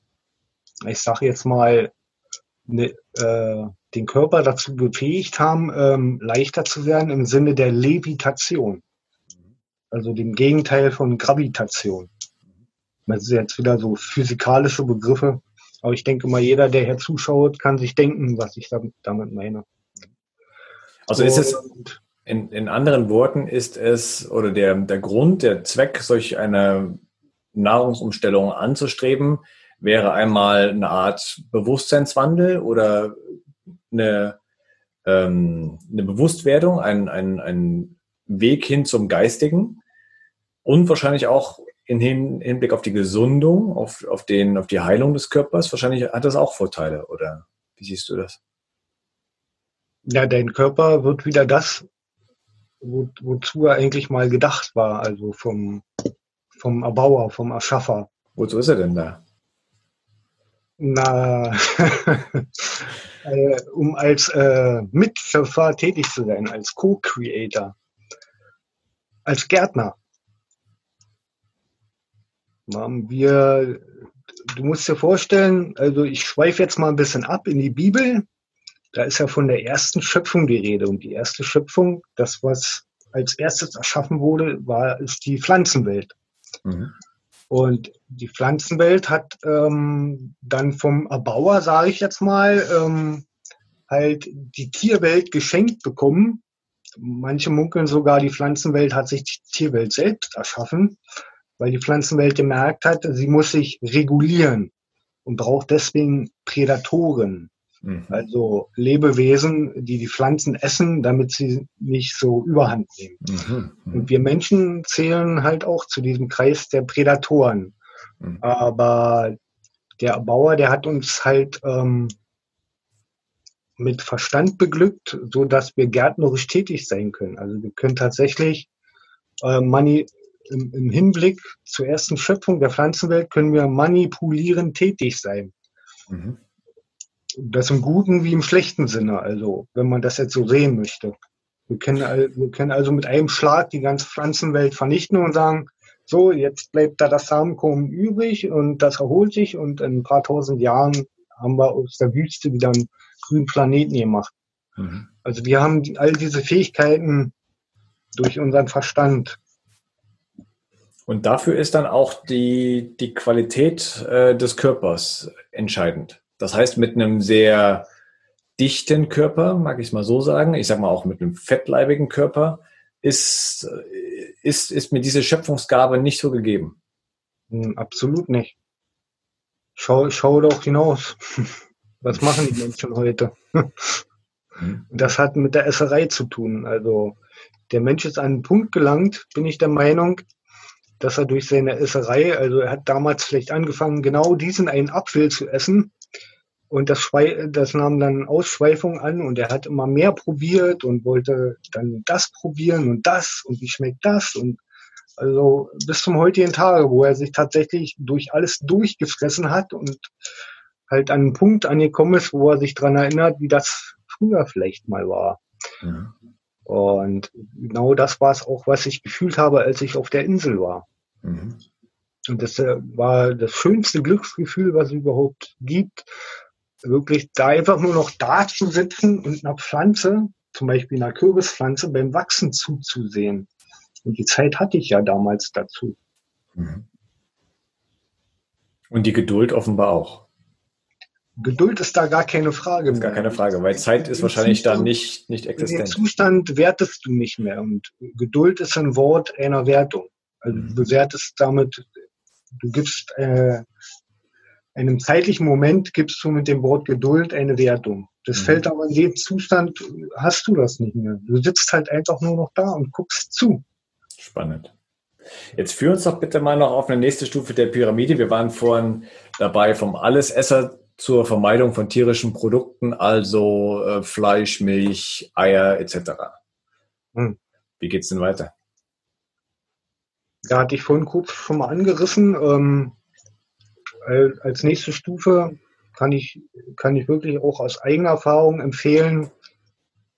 ich sage jetzt mal, ne, äh, den Körper dazu befähigt haben, ähm, leichter zu werden im Sinne der Levitation. Also dem Gegenteil von Gravitation. Das ist jetzt wieder so physikalische Begriffe, aber ich denke mal, jeder, der hier zuschaut, kann sich denken, was ich damit meine. Also ist es, in, in anderen Worten ist es, oder der, der Grund, der Zweck, solch eine Nahrungsumstellung anzustreben, wäre einmal eine Art Bewusstseinswandel oder eine, ähm, eine Bewusstwerdung, ein, ein, ein Weg hin zum Geistigen und wahrscheinlich auch in Hinblick auf die Gesundung, auf, auf, den, auf die Heilung des Körpers. Wahrscheinlich hat das auch Vorteile, oder wie siehst du das? Ja, dein Körper wird wieder das wo, wozu er eigentlich mal gedacht war, also vom, vom Erbauer, vom Erschaffer. Wozu ist er denn da? Na, äh, um als äh, Mitschöpfer tätig zu sein, als Co-Creator, als Gärtner. Wir, du musst dir vorstellen, also ich schweife jetzt mal ein bisschen ab in die Bibel. da ist ja von der ersten Schöpfung die Rede. Und die erste Schöpfung, das, was als erstes erschaffen wurde, war, ist die Pflanzenwelt. Mhm. Und die Pflanzenwelt hat ähm, dann vom Erbauer, sage ich jetzt mal, ähm, halt die Tierwelt geschenkt bekommen. Manche munkeln sogar, die Pflanzenwelt hat sich die Tierwelt selbst erschaffen, weil die Pflanzenwelt gemerkt hat, sie muss sich regulieren und braucht deswegen Prädatoren. Mhm. Also Lebewesen, die die Pflanzen essen, damit sie nicht so überhand nehmen. Mhm. Mhm. Und wir Menschen zählen halt auch zu diesem Kreis der Prädatoren. Mhm. Aber der Bauer, der hat uns halt ähm, mit Verstand beglückt, so dass wir gärtnerisch tätig sein können. Also wir können tatsächlich äh, mani im, im Hinblick zur ersten Schöpfung der Pflanzenwelt können wir manipulierend tätig sein. Mhm. Das im guten wie im schlechten Sinne, also wenn man das jetzt so sehen möchte. Wir können, wir können also mit einem Schlag die ganze Pflanzenwelt vernichten und sagen, so, jetzt bleibt da das Samenkorn übrig und das erholt sich und in ein paar tausend Jahren haben wir aus der Wüste wieder einen grünen Planeten gemacht. Mhm. Also wir haben all diese Fähigkeiten durch unseren Verstand. Und dafür ist dann auch die, die Qualität äh, des Körpers entscheidend. Das heißt, mit einem sehr dichten Körper, mag ich es mal so sagen, ich sage mal auch mit einem fettleibigen Körper, ist, ist, ist mir diese Schöpfungsgabe nicht so gegeben. Hm, absolut nicht. Schau, schau doch hinaus. Was machen die Menschen heute? Das hat mit der Esserei zu tun. Also der Mensch ist an einen Punkt gelangt, bin ich der Meinung, dass er durch seine Esserei, also er hat damals vielleicht angefangen, genau diesen einen Apfel zu essen und das, das nahm dann Ausschweifung an und er hat immer mehr probiert und wollte dann das probieren und das und wie schmeckt das und also bis zum heutigen Tage, wo er sich tatsächlich durch alles durchgefressen hat und halt an einen Punkt angekommen ist, wo er sich dran erinnert, wie das früher vielleicht mal war. Ja. Und genau das war es auch, was ich gefühlt habe, als ich auf der Insel war. Mhm. Und das äh, war das schönste Glücksgefühl, was es überhaupt gibt, wirklich da einfach nur noch da zu sitzen und einer Pflanze, zum Beispiel einer Kürbispflanze, beim Wachsen zuzusehen. Und die Zeit hatte ich ja damals dazu. Mhm. Und die Geduld offenbar auch. Geduld ist da gar keine Frage mehr. Gar keine Frage, weil Zeit ist wahrscheinlich Zustand, da nicht, nicht existent. Den Zustand wertest du nicht mehr. Und Geduld ist ein Wort einer Wertung. Also du bewertest damit, du gibst äh, einem zeitlichen Moment gibst du mit dem Wort Geduld eine Wertung. Das mhm. fällt aber in dem Zustand, hast du das nicht mehr. Du sitzt halt einfach nur noch da und guckst zu. Spannend. Jetzt führ uns doch bitte mal noch auf eine nächste Stufe der Pyramide. Wir waren vorhin dabei vom Allesesser zur Vermeidung von tierischen Produkten, also äh, Fleisch, Milch, Eier etc. Hm. Wie geht's denn weiter? Da hatte ich vorhin kurz schon mal angerissen. Ähm, als nächste Stufe kann ich, kann ich wirklich auch aus eigener Erfahrung empfehlen,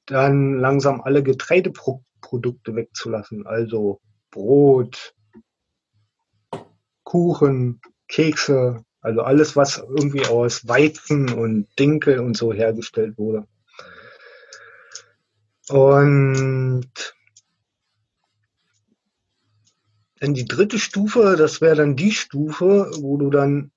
dann langsam alle Getreideprodukte wegzulassen. Also Brot, Kuchen, Kekse, also alles, was irgendwie aus Weizen und Dinkel und so hergestellt wurde. Und dann die dritte Stufe, das wäre dann die Stufe, wo du dann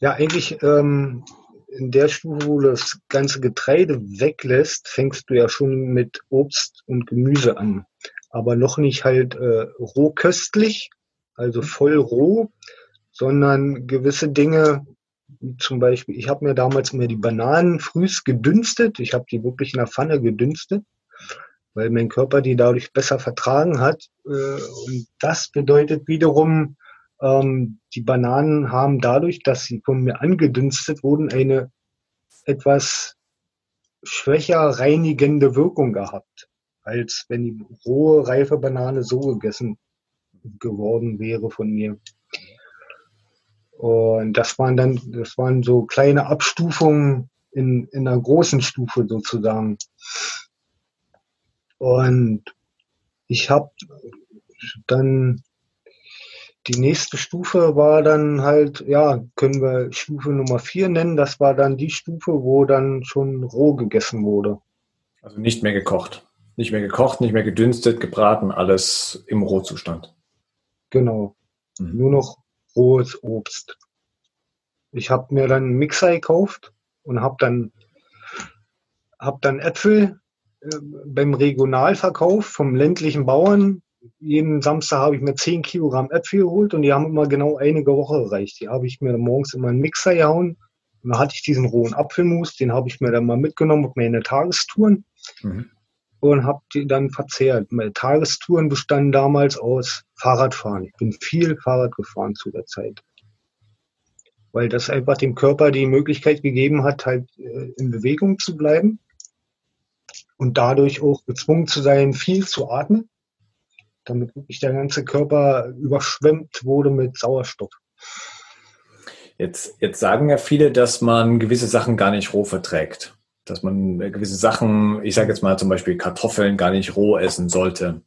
ja, eigentlich ähm, in der Stufe, wo du das ganze Getreide weglässt, fängst du ja schon mit Obst und Gemüse an. Aber noch nicht halt äh, rohköstlich, also voll roh, sondern gewisse Dinge, zum Beispiel, ich habe mir damals mir die Bananen frühst gedünstet. Ich habe die wirklich in der Pfanne gedünstet, weil mein Körper die dadurch besser vertragen hat. Äh, und das bedeutet wiederum, ähm, die Bananen haben dadurch, dass sie von mir angedünstet wurden, eine etwas schwächer reinigende Wirkung gehabt, als wenn die rohe, reife Banane so gegessen geworden wäre von mir. Und das waren dann, das waren so kleine Abstufungen in, in einer großen Stufe sozusagen. Und ich habe dann die nächste Stufe war dann halt, ja, können wir Stufe Nummer 4 nennen. Das war dann die Stufe, wo dann schon roh gegessen wurde. Also nicht mehr gekocht. Nicht mehr gekocht, nicht mehr gedünstet, gebraten, alles im Rohzustand. Genau. Mhm. Nur noch rohes Obst. Ich habe mir dann einen Mixer gekauft und habe dann, hab dann Äpfel beim Regionalverkauf vom ländlichen Bauern. Jeden Samstag habe ich mir 10 Kilogramm Äpfel geholt und die haben immer genau eine Woche gereicht. Die habe ich mir morgens immer in einen Mixer gehauen. Und da hatte ich diesen rohen Apfelmus, den habe ich mir dann mal mitgenommen auf meine Tagestouren. Mhm und habe die dann verzehrt. Meine Tagestouren bestanden damals aus Fahrradfahren. Ich bin viel Fahrrad gefahren zu der Zeit. Weil das einfach dem Körper die Möglichkeit gegeben hat, halt äh, in Bewegung zu bleiben und dadurch auch gezwungen zu sein, viel zu atmen, damit wirklich der ganze Körper überschwemmt wurde mit Sauerstoff. Jetzt, jetzt sagen ja viele, dass man gewisse Sachen gar nicht roh verträgt dass man gewisse Sachen, ich sage jetzt mal zum Beispiel Kartoffeln, gar nicht roh essen sollte.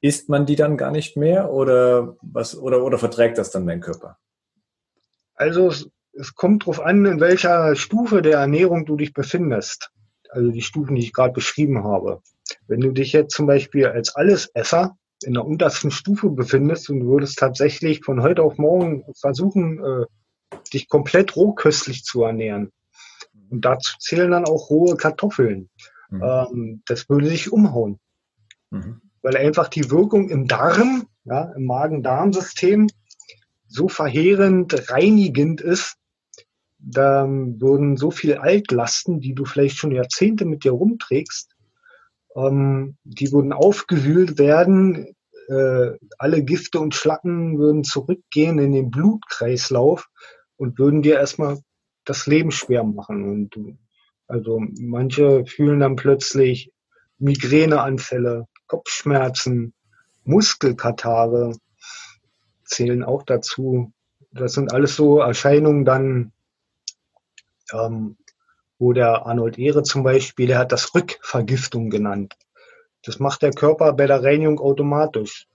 Isst man die dann gar nicht mehr oder was oder, oder verträgt das dann dein Körper? Also es, es kommt darauf an, in welcher Stufe der Ernährung du dich befindest. Also die Stufen, die ich gerade beschrieben habe. Wenn du dich jetzt zum Beispiel als Allesesser in der untersten Stufe befindest und du würdest tatsächlich von heute auf morgen versuchen, äh, dich komplett rohköstlich zu ernähren, und dazu zählen dann auch rohe Kartoffeln. Mhm. Ähm, das würde sich umhauen. Mhm. Weil einfach die Wirkung im Darm, ja, im Magen-Darm-System so verheerend reinigend ist, da würden so viel Altlasten, die du vielleicht schon Jahrzehnte mit dir rumträgst, ähm, die würden aufgewühlt werden. Äh, alle Gifte und Schlacken würden zurückgehen in den Blutkreislauf und würden dir erstmal das Leben schwer machen. Und also manche fühlen dann plötzlich Migräneanfälle, Kopfschmerzen, Muskelkatare zählen auch dazu. Das sind alles so Erscheinungen dann, ähm, wo der Arnold Ehre zum Beispiel, der hat das Rückvergiftung genannt. Das macht der Körper bei der Reinigung automatisch.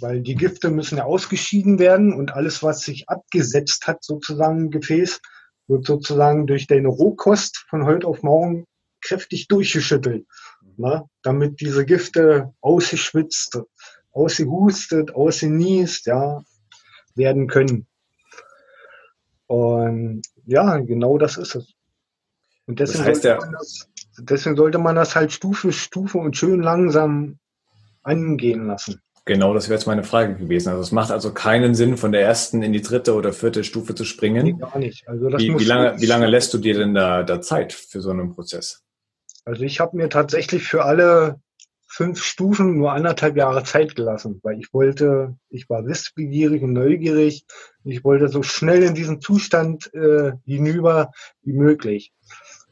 Weil die Gifte müssen ja ausgeschieden werden und alles, was sich abgesetzt hat, sozusagen im Gefäß, wird sozusagen durch deine Rohkost von heute auf morgen kräftig durchgeschüttelt, ne? damit diese Gifte ausgeschwitzt, ausgehustet, ausgenießt, ja, werden können. Und ja, genau das ist es. Und deswegen, das heißt sollte man das, deswegen sollte man das halt Stufe für Stufe und schön langsam angehen lassen. Genau, das wäre jetzt meine Frage gewesen. Also es macht also keinen Sinn, von der ersten in die dritte oder vierte Stufe zu springen. Nee, gar nicht. Also wie, wie, lange, wie lange lässt du dir denn da, da Zeit für so einen Prozess? Also ich habe mir tatsächlich für alle fünf Stufen nur anderthalb Jahre Zeit gelassen, weil ich wollte, ich war wissbegierig und neugierig. Ich wollte so schnell in diesen Zustand äh, hinüber wie möglich.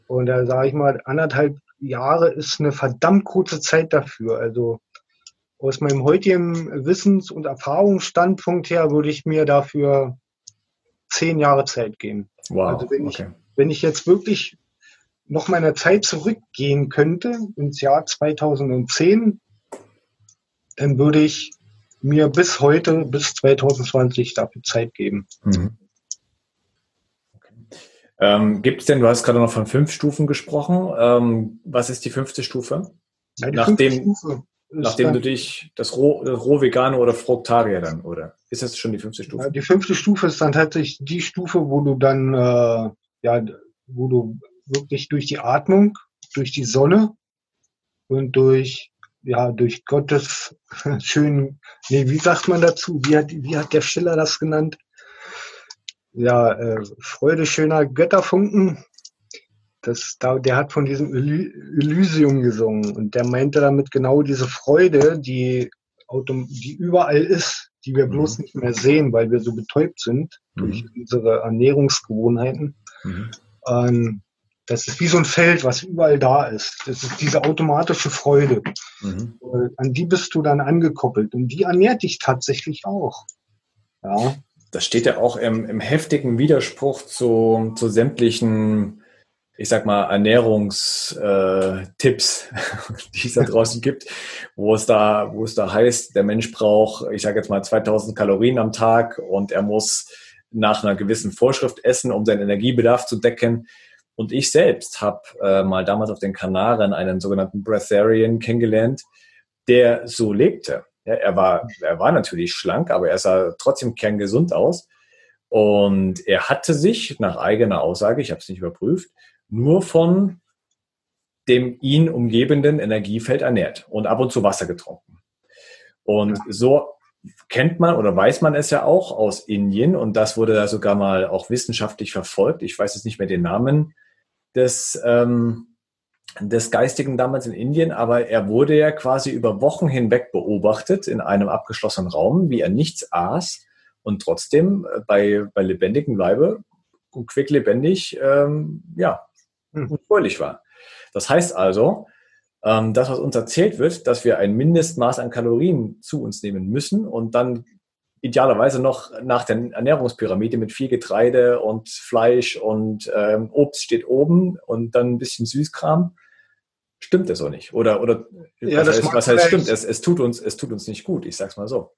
Und da sage ich mal, anderthalb Jahre ist eine verdammt kurze Zeit dafür. Also aus meinem heutigen Wissens- und Erfahrungsstandpunkt her würde ich mir dafür zehn Jahre Zeit geben. Wow. Also wenn, okay. ich, wenn ich jetzt wirklich noch meiner Zeit zurückgehen könnte ins Jahr 2010, dann würde ich mir bis heute, bis 2020 dafür Zeit geben. Mhm. Ähm, Gibt es denn, du hast gerade noch von fünf Stufen gesprochen. Ähm, was ist die fünfte Stufe? Ja, die Nachdem, fünfte Stufe Nachdem du dich das roh, das roh Vegane oder Fruktarier dann, oder? Ist das schon die fünfte Stufe? Ja, die fünfte Stufe ist dann tatsächlich die Stufe, wo du dann, äh, ja, wo du wirklich durch die Atmung, durch die Sonne und durch, ja, durch Gottes schönen, nee, wie sagt man dazu? Wie hat, wie hat der Schiller das genannt? Ja, äh, Freude schöner Götterfunken, das, da, der hat von diesem Elysium gesungen und der meinte damit genau diese Freude, die, die überall ist, die wir bloß mhm. nicht mehr sehen, weil wir so betäubt sind mhm. durch unsere Ernährungsgewohnheiten. Mhm. Ähm, das ist wie so ein Feld, was überall da ist. Das ist diese automatische Freude. Mhm. An die bist du dann angekoppelt und die ernährt dich tatsächlich auch. Ja. Das steht ja auch im, im heftigen Widerspruch zu, zu sämtlichen ich sag mal, Ernährungstipps, äh, die es da draußen gibt, wo es da, wo es da heißt, der Mensch braucht, ich sage jetzt mal 2000 Kalorien am Tag und er muss nach einer gewissen Vorschrift essen, um seinen Energiebedarf zu decken. Und ich selbst habe äh, mal damals auf den Kanaren einen sogenannten Breatharian kennengelernt, der so lebte. Ja, er, war, er war natürlich schlank, aber er sah trotzdem kerngesund aus. Und er hatte sich nach eigener Aussage, ich habe es nicht überprüft, nur von dem ihn umgebenden Energiefeld ernährt und ab und zu Wasser getrunken. Und so kennt man oder weiß man es ja auch aus Indien und das wurde da sogar mal auch wissenschaftlich verfolgt. Ich weiß jetzt nicht mehr den Namen des, ähm, des Geistigen damals in Indien, aber er wurde ja quasi über Wochen hinweg beobachtet in einem abgeschlossenen Raum, wie er nichts aß und trotzdem äh, bei, bei lebendigem Leibe und quicklebendig ähm, ja, hm. fröhlich war. Das heißt also, ähm, das, was uns erzählt wird, dass wir ein Mindestmaß an Kalorien zu uns nehmen müssen und dann idealerweise noch nach der Ernährungspyramide mit viel Getreide und Fleisch und ähm, Obst steht oben und dann ein bisschen Süßkram. Stimmt das so nicht? Oder, oder ja, was, heißt, was heißt stimmt? Es, es, tut uns, es tut uns nicht gut, ich sag's mal so.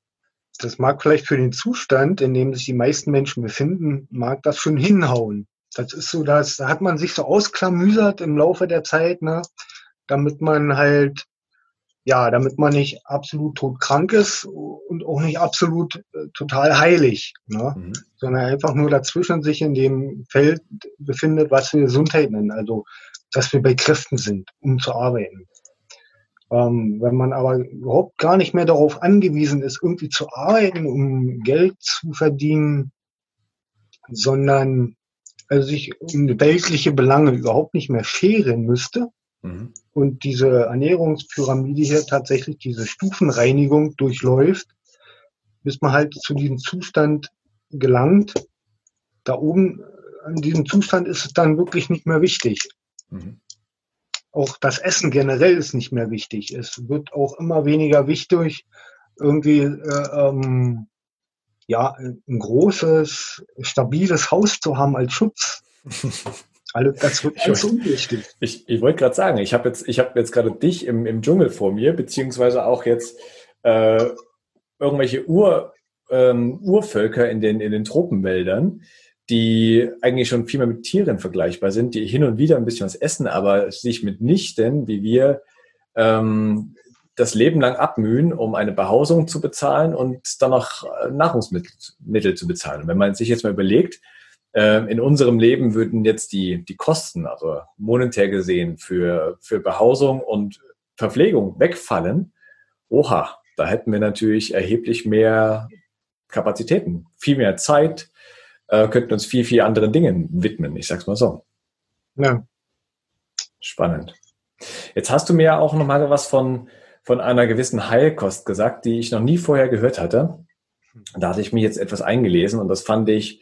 Das mag vielleicht für den Zustand, in dem sich die meisten Menschen befinden, mag das schon hinhauen. Das ist so, dass, da hat man sich so ausklamüsert im Laufe der Zeit, ne, damit man halt ja, damit man nicht absolut todkrank ist und auch nicht absolut äh, total heilig, ne? Mhm. sondern einfach nur dazwischen sich in dem Feld befindet, was wir Gesundheit nennen, also dass wir bei Kräften sind, um zu arbeiten. Ähm, wenn man aber überhaupt gar nicht mehr darauf angewiesen ist, irgendwie zu arbeiten, um Geld zu verdienen, sondern also sich um weltliche Belange überhaupt nicht mehr scheren müsste, Mhm. Und diese Ernährungspyramide hier tatsächlich diese Stufenreinigung durchläuft, bis man halt zu diesem Zustand gelangt. Da oben, an diesem Zustand ist es dann wirklich nicht mehr wichtig. Mhm. Auch das Essen generell ist nicht mehr wichtig. Es wird auch immer weniger wichtig, irgendwie äh, ähm, ja, ein großes, stabiles Haus zu haben als Schutz. Also das wird alles unwichtig. Ich, ich wollte gerade sagen, ich habe jetzt, ich hab jetzt gerade dich im, im Dschungel vor mir, beziehungsweise auch jetzt äh, irgendwelche Ur, ähm, Urvölker in den, in den Tropenwäldern, die eigentlich schon viel mehr mit Tieren vergleichbar sind, die hin und wieder ein bisschen was essen, aber sich mitnichten, wie wir, ähm, das Leben lang abmühen, um eine Behausung zu bezahlen und dann noch äh, Nahrungsmittel zu bezahlen. Und wenn man sich jetzt mal überlegt, in unserem Leben würden jetzt die, die Kosten, also monetär gesehen, für, für Behausung und Verpflegung wegfallen. Oha, da hätten wir natürlich erheblich mehr Kapazitäten, viel mehr Zeit, äh, könnten uns viel, viel anderen Dingen widmen. Ich sag's mal so. Ja. Spannend. Jetzt hast du mir auch noch mal was von, von einer gewissen Heilkost gesagt, die ich noch nie vorher gehört hatte. Da hatte ich mich jetzt etwas eingelesen und das fand ich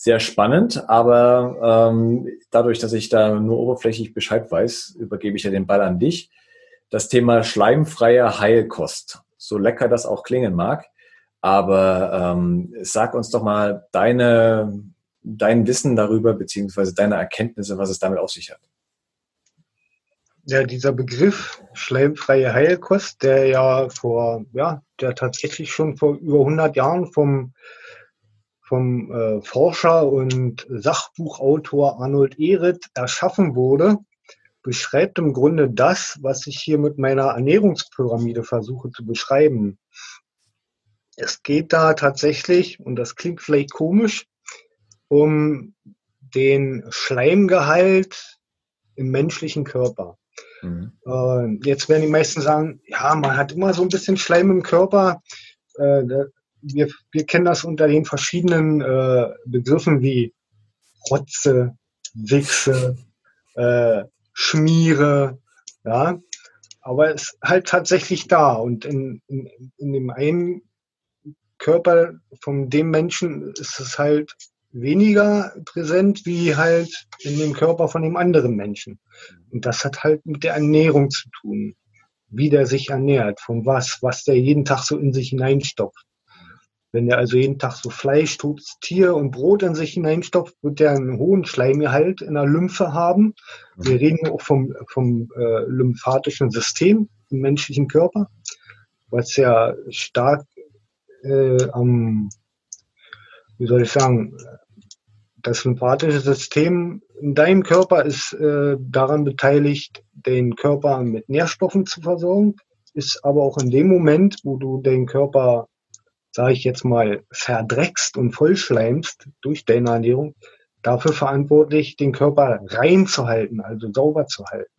sehr spannend, aber ähm, dadurch, dass ich da nur oberflächlich Bescheid weiß, übergebe ich ja den Ball an dich. Das Thema schleimfreie Heilkost, so lecker das auch klingen mag, aber ähm, sag uns doch mal deine, dein Wissen darüber, beziehungsweise deine Erkenntnisse, was es damit auf sich hat. Ja, dieser Begriff schleimfreie Heilkost, der ja vor, ja, der tatsächlich schon vor über 100 Jahren vom vom äh, Forscher und Sachbuchautor Arnold Ehret erschaffen wurde, beschreibt im Grunde das, was ich hier mit meiner Ernährungspyramide versuche zu beschreiben. Es geht da tatsächlich, und das klingt vielleicht komisch, um den Schleimgehalt im menschlichen Körper. Mhm. Äh, jetzt werden die meisten sagen, ja, man hat immer so ein bisschen Schleim im Körper. Äh, wir, wir kennen das unter den verschiedenen äh, Begriffen wie Rotze, Wichse, äh, Schmiere, ja. Aber es ist halt tatsächlich da. Und in, in, in dem einen Körper von dem Menschen ist es halt weniger präsent wie halt in dem Körper von dem anderen Menschen. Und das hat halt mit der Ernährung zu tun. Wie der sich ernährt, von was, was der jeden Tag so in sich hineinstopft. Wenn der also jeden Tag so Fleisch, totes Tier und Brot in sich hineinstopft, wird der einen hohen Schleimgehalt in der Lymphe haben. Wir mhm. reden auch vom, vom äh, lymphatischen System im menschlichen Körper, was ja stark äh, am, wie soll ich sagen, das lymphatische System in deinem Körper ist äh, daran beteiligt, den Körper mit Nährstoffen zu versorgen, ist aber auch in dem Moment, wo du den Körper sage ich jetzt mal, verdreckst und vollschleimst durch deine Ernährung, dafür verantwortlich, den Körper rein zu halten, also sauber zu halten.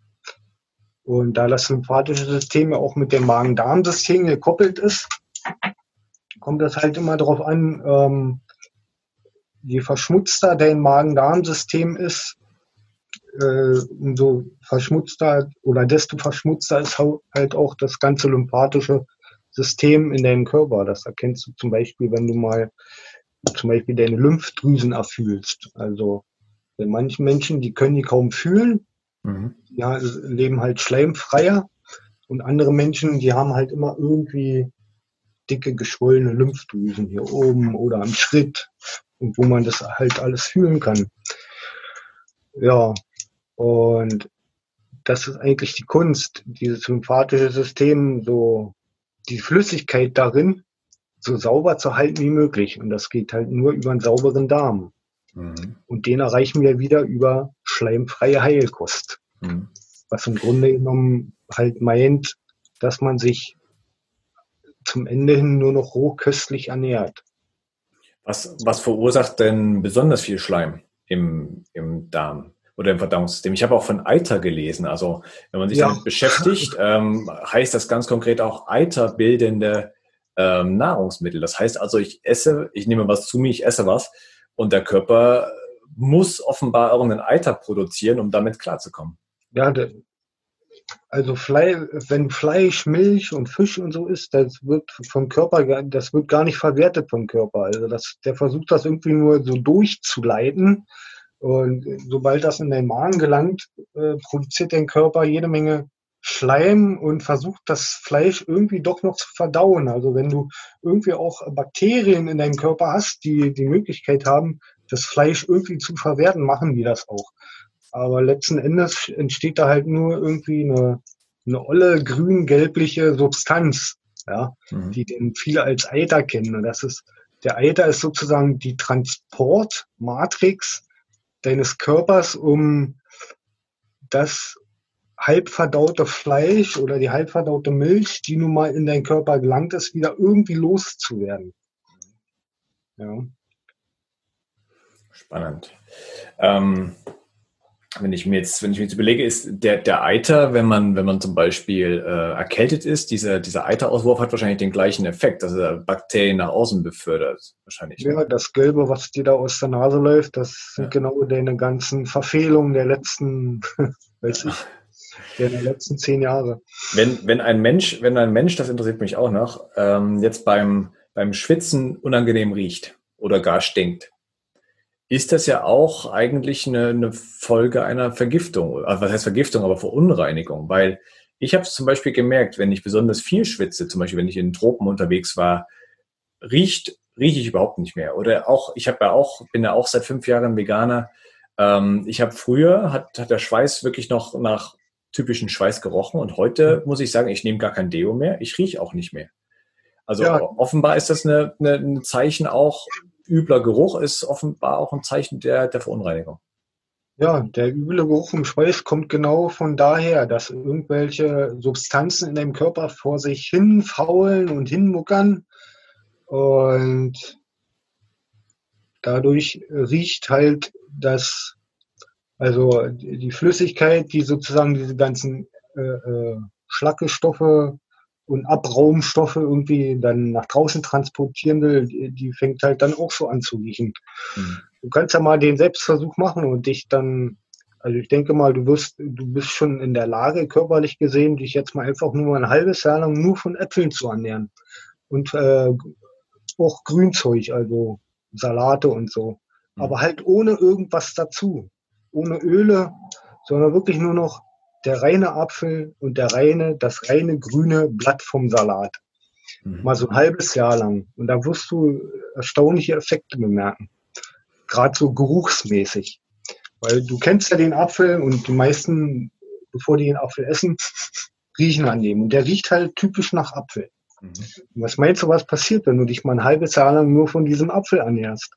Und da das lymphatische System ja auch mit dem Magen-Darm-System gekoppelt ist, kommt das halt immer darauf an, ähm, je verschmutzter dein Magen-Darm-System ist, äh, umso verschmutzter oder desto verschmutzter ist halt auch das ganze lymphatische System in deinem Körper. Das erkennst du zum Beispiel, wenn du mal zum Beispiel deine Lymphdrüsen erfühlst. Also bei manchen Menschen, die können die kaum fühlen, mhm. ja, leben halt schleimfreier. Und andere Menschen, die haben halt immer irgendwie dicke, geschwollene Lymphdrüsen hier oben oder am Schritt und wo man das halt alles fühlen kann. Ja, und das ist eigentlich die Kunst, dieses lymphatische System so die Flüssigkeit darin so sauber zu halten wie möglich. Und das geht halt nur über einen sauberen Darm. Mhm. Und den erreichen wir wieder über schleimfreie Heilkost. Mhm. Was im Grunde genommen halt meint, dass man sich zum Ende hin nur noch rohköstlich ernährt. Was, was verursacht denn besonders viel Schleim im, im Darm? Oder im Verdauungssystem. Ich habe auch von Eiter gelesen. Also wenn man sich ja. damit beschäftigt, ähm, heißt das ganz konkret auch eiterbildende ähm, Nahrungsmittel. Das heißt also, ich esse, ich nehme was zu mir, ich esse was und der Körper muss offenbar irgendeinen Eiter produzieren, um damit klarzukommen. Ja, also Fleisch, wenn Fleisch, Milch und Fisch und so ist, das wird vom Körper, das wird gar nicht verwertet vom Körper. Also das, der versucht das irgendwie nur so durchzuleiten und sobald das in den Magen gelangt, äh, produziert der Körper jede Menge Schleim und versucht das Fleisch irgendwie doch noch zu verdauen. Also wenn du irgendwie auch Bakterien in deinem Körper hast, die die Möglichkeit haben, das Fleisch irgendwie zu verwerten, machen die das auch. Aber letzten Endes entsteht da halt nur irgendwie eine, eine olle grün-gelbliche Substanz, ja, mhm. die den viele als Eiter kennen. Und das ist, der Eiter ist sozusagen die Transportmatrix deines Körpers, um das halbverdaute Fleisch oder die halbverdaute Milch, die nun mal in deinen Körper gelangt ist, wieder irgendwie loszuwerden. Ja. Spannend. Ähm, wenn ich mir jetzt, wenn ich mir jetzt überlege, ist der, der Eiter, wenn man, wenn man zum Beispiel äh, erkältet ist, dieser, dieser Eiterauswurf hat wahrscheinlich den gleichen Effekt, dass er Bakterien nach außen befördert, wahrscheinlich. Ja, das Gelbe, was dir da aus der Nase läuft, das sind ja. genau deine ganzen Verfehlungen der letzten, weiß ich, der letzten zehn Jahre. Wenn, wenn ein Mensch, wenn ein Mensch, das interessiert mich auch noch, ähm, jetzt beim, beim Schwitzen unangenehm riecht oder gar stinkt, ist das ja auch eigentlich eine, eine Folge einer Vergiftung. Also was heißt Vergiftung, aber Verunreinigung? Weil ich habe es zum Beispiel gemerkt, wenn ich besonders viel schwitze, zum Beispiel wenn ich in den Tropen unterwegs war, riecht rieche ich überhaupt nicht mehr. Oder auch, ich habe ja auch, bin ja auch seit fünf Jahren Veganer. Ähm, ich habe früher, hat, hat der Schweiß wirklich noch nach typischen Schweiß gerochen und heute muss ich sagen, ich nehme gar kein Deo mehr, ich rieche auch nicht mehr. Also ja. offenbar ist das eine, eine, ein Zeichen auch übler Geruch ist offenbar auch ein Zeichen der, der Verunreinigung. Ja, der üble Geruch im Schweiß kommt genau von daher, dass irgendwelche Substanzen in deinem Körper vor sich hin faulen und hinmuckern und dadurch riecht halt das, also die Flüssigkeit, die sozusagen diese ganzen äh, äh, Schlackestoffe und Abraumstoffe irgendwie dann nach draußen transportieren will, die, die fängt halt dann auch so an zu riechen. Mhm. Du kannst ja mal den Selbstversuch machen und dich dann, also ich denke mal, du wirst, du bist schon in der Lage, körperlich gesehen, dich jetzt mal einfach nur ein halbes Jahr lang nur von Äpfeln zu ernähren. Und äh, auch Grünzeug, also Salate und so. Mhm. Aber halt ohne irgendwas dazu. Ohne Öle, sondern wirklich nur noch der reine Apfel und der reine, das reine grüne Blatt vom Salat. Mhm. Mal so ein halbes Jahr lang. Und da wirst du erstaunliche Effekte bemerken. Gerade so geruchsmäßig. Weil du kennst ja den Apfel und die meisten, bevor die den Apfel essen, riechen an dem. Und der riecht halt typisch nach Apfel. Mhm. Was meinst du, was passiert, wenn du dich mal ein halbes Jahr lang nur von diesem Apfel ernährst?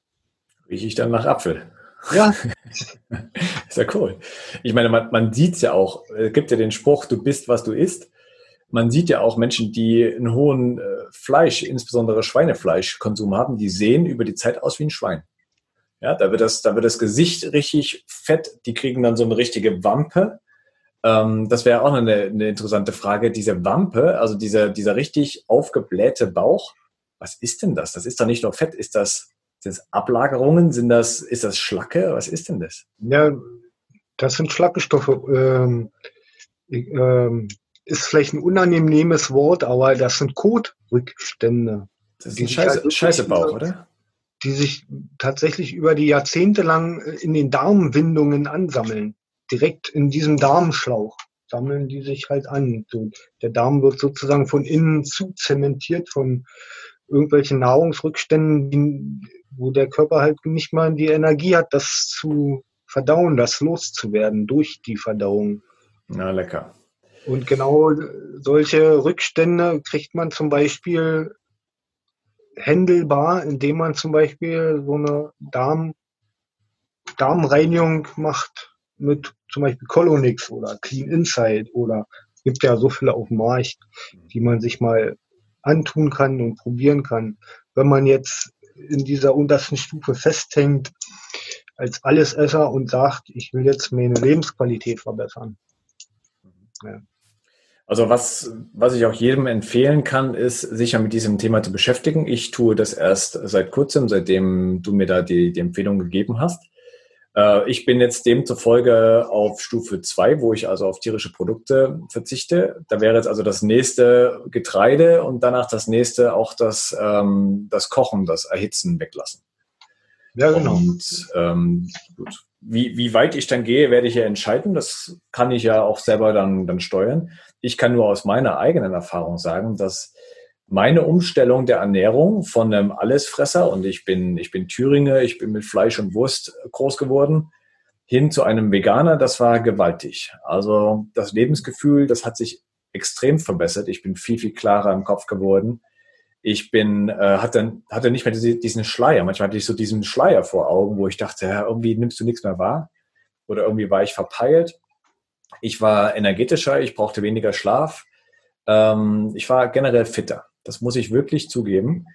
Rieche ich dann nach Apfel? Ja. ist ja cool. Ich meine, man, man sieht es ja auch. Es gibt ja den Spruch, du bist, was du isst. Man sieht ja auch Menschen, die einen hohen äh, Fleisch, insbesondere Schweinefleischkonsum haben, die sehen über die Zeit aus wie ein Schwein. Ja, da wird das, da wird das Gesicht richtig fett. Die kriegen dann so eine richtige Wampe. Ähm, das wäre auch eine, eine interessante Frage. Diese Wampe, also dieser, dieser richtig aufgeblähte Bauch, was ist denn das? Das ist doch nicht nur Fett. Ist das, sind das Ablagerungen? Sind das, ist das Schlacke? Was ist denn das? Ja, das sind Schlackestoffe. Ähm, ähm, ist vielleicht ein unangenehmes Wort, aber das sind Kotrückstände. Das ist ein Scheiße, halt Scheißebauch, oder? Die sich tatsächlich über die Jahrzehnte lang in den Darmwindungen ansammeln direkt in diesem Darmschlauch sammeln die sich halt an. So, der Darm wird sozusagen von innen zu zementiert von irgendwelchen Nahrungsrückständen, die, wo der Körper halt nicht mal die Energie hat, das zu verdauen, das loszuwerden durch die Verdauung. Na, lecker. Und genau solche Rückstände kriegt man zum Beispiel händelbar, indem man zum Beispiel so eine Darm, Darmreinigung macht mit zum Beispiel Colonix oder Clean Insight oder gibt ja so viele auf dem Markt, die man sich mal antun kann und probieren kann. Wenn man jetzt in dieser untersten Stufe festhängt als Allesesser und sagt, ich will jetzt meine Lebensqualität verbessern. Ja. Also was, was ich auch jedem empfehlen kann, ist, sich ja mit diesem Thema zu beschäftigen. Ich tue das erst seit kurzem, seitdem du mir da die, die Empfehlung gegeben hast. Äh, ich bin jetzt demzufolge auf Stufe 2, wo ich also auf tierische Produkte verzichte. Da wäre jetzt also das nächste Getreide und danach das nächste auch das, ähm, das Kochen, das Erhitzen weglassen. Ja, genau. Und ähm, gut. Wie, wie weit ich dann gehe, werde ich ja entscheiden. Das kann ich ja auch selber dann, dann steuern. Ich kann nur aus meiner eigenen Erfahrung sagen, dass meine Umstellung der Ernährung von einem Allesfresser und ich bin, ich bin Thüringer, ich bin mit Fleisch und Wurst groß geworden, hin zu einem Veganer, das war gewaltig. Also das Lebensgefühl, das hat sich extrem verbessert. Ich bin viel, viel klarer im Kopf geworden. Ich bin, äh, hatte, hatte nicht mehr diesen Schleier. Manchmal hatte ich so diesen Schleier vor Augen, wo ich dachte, ja, irgendwie nimmst du nichts mehr wahr. Oder irgendwie war ich verpeilt. Ich war energetischer, ich brauchte weniger Schlaf. Ähm, ich war generell fitter. Das muss ich wirklich zugeben.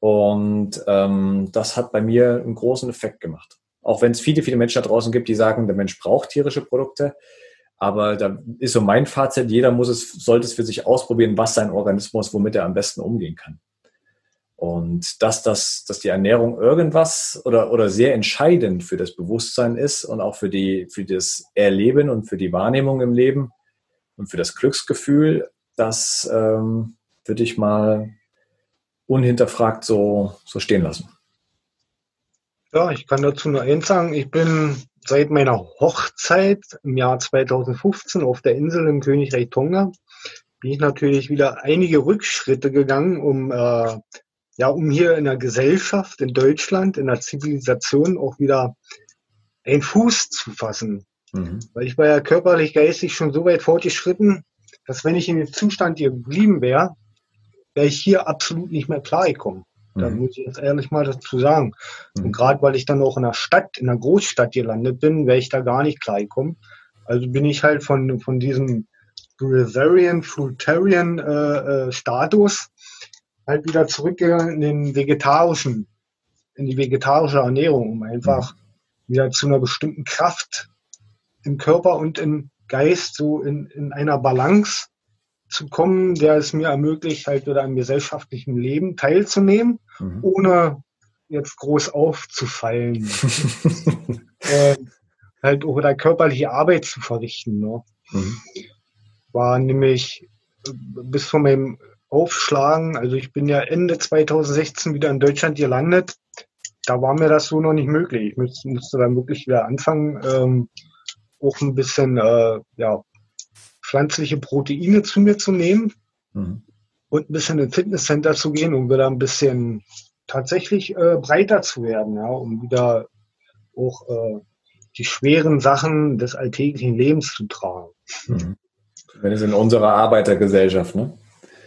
Und ähm, das hat bei mir einen großen Effekt gemacht. Auch wenn es viele, viele Menschen da draußen gibt, die sagen, der Mensch braucht tierische Produkte. Aber da ist so mein Fazit, jeder muss es, sollte es für sich ausprobieren, was sein Organismus, womit er am besten umgehen kann. Und dass, das, dass die Ernährung irgendwas oder, oder sehr entscheidend für das Bewusstsein ist und auch für, die, für das Erleben und für die Wahrnehmung im Leben und für das Glücksgefühl, das ähm, würde ich mal unhinterfragt so, so stehen lassen. Ja, ich kann dazu nur eins sagen. Ich bin seit meiner Hochzeit im Jahr 2015 auf der Insel im Königreich Tonga, bin ich natürlich wieder einige Rückschritte gegangen, um, äh, ja, um hier in der Gesellschaft, in Deutschland, in der Zivilisation auch wieder einen Fuß zu fassen. Mhm. Weil ich war ja körperlich, geistig schon so weit fortgeschritten, dass wenn ich in dem Zustand hier geblieben wäre, wäre ich hier absolut nicht mehr klargekommen. Mhm. Da muss ich jetzt ehrlich mal dazu sagen. Mhm. Und gerade weil ich dann auch in der Stadt, in einer Großstadt gelandet bin, wäre ich da gar nicht klargekommen. Also bin ich halt von, von diesem Breatharian, Fruitarian äh, äh, Status halt wieder zurückgegangen in den vegetarischen, in die vegetarische Ernährung, um einfach mhm. wieder zu einer bestimmten Kraft im Körper und im Geist so in, in einer Balance zu kommen, der es mir ermöglicht, halt wieder am gesellschaftlichen Leben teilzunehmen, mhm. ohne jetzt groß aufzufallen. äh, halt auch wieder körperliche Arbeit zu verrichten. Ne? Mhm. War nämlich äh, bis von meinem Aufschlagen, also ich bin ja Ende 2016 wieder in Deutschland gelandet, da war mir das so noch nicht möglich. Ich musste, musste dann wirklich wieder anfangen, ähm, auch ein bisschen äh, ja, pflanzliche Proteine zu mir zu nehmen. Mhm. und ein bisschen ins Fitnesscenter zu gehen, um wieder ein bisschen tatsächlich äh, breiter zu werden, ja, um wieder auch äh, die schweren Sachen des alltäglichen Lebens zu tragen. Mhm. Wenn es in unserer Arbeitergesellschaft, ne?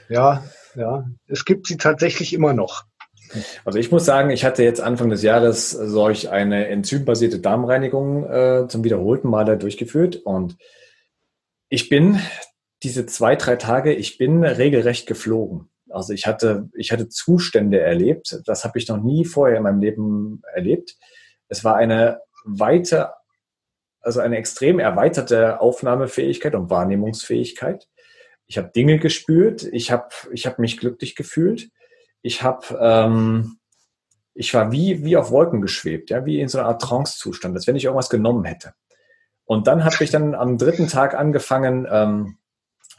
Ja, ja. Es gibt sie tatsächlich immer noch. Also ich muss sagen, ich hatte jetzt Anfang des Jahres solch eine enzymbasierte Darmreinigung äh, zum wiederholten Male durchgeführt und ich bin diese zwei, drei Tage, ich bin regelrecht geflogen. Also ich hatte, ich hatte Zustände erlebt, das habe ich noch nie vorher in meinem Leben erlebt. Es war eine weite, also eine extrem erweiterte Aufnahmefähigkeit und Wahrnehmungsfähigkeit. Ich habe Dinge gespürt, ich habe ich hab mich glücklich gefühlt ich habe, ähm, ich war wie, wie auf Wolken geschwebt, ja, wie in so einer Art Trance-Zustand, als wenn ich irgendwas genommen hätte. Und dann habe ich dann am dritten Tag angefangen, ähm,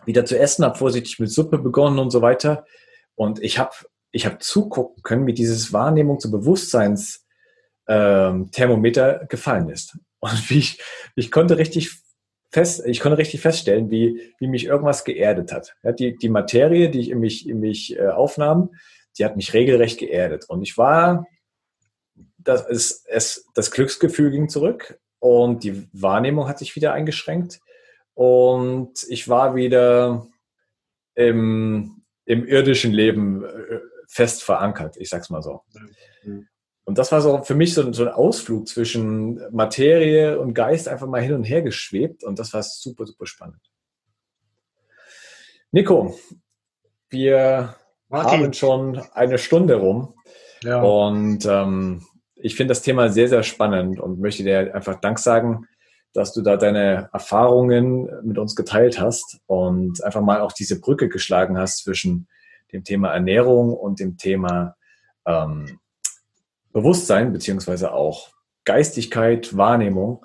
wieder zu essen, habe vorsichtig mit Suppe begonnen und so weiter. Und ich habe ich hab zugucken können, wie dieses Wahrnehmung zu Bewusstseinsthermometer ähm, gefallen ist. Und wie ich, ich konnte richtig fest, ich konnte richtig feststellen, wie, wie mich irgendwas geerdet hat. Ja, die, die Materie, die ich in mich, in mich äh, aufnahm, die hat mich regelrecht geerdet. Und ich war, das, ist, es, das Glücksgefühl ging zurück und die Wahrnehmung hat sich wieder eingeschränkt. Und ich war wieder im, im irdischen Leben äh, fest verankert, ich sag's mal so. Und das war so für mich so, so, ein Ausflug zwischen Materie und Geist einfach mal hin und her geschwebt und das war super, super spannend. Nico, wir Martin. haben schon eine Stunde rum. Ja. Und ähm, ich finde das Thema sehr, sehr spannend und möchte dir einfach Dank sagen, dass du da deine Erfahrungen mit uns geteilt hast und einfach mal auch diese Brücke geschlagen hast zwischen dem Thema Ernährung und dem Thema ähm, Bewusstsein beziehungsweise auch Geistigkeit, Wahrnehmung.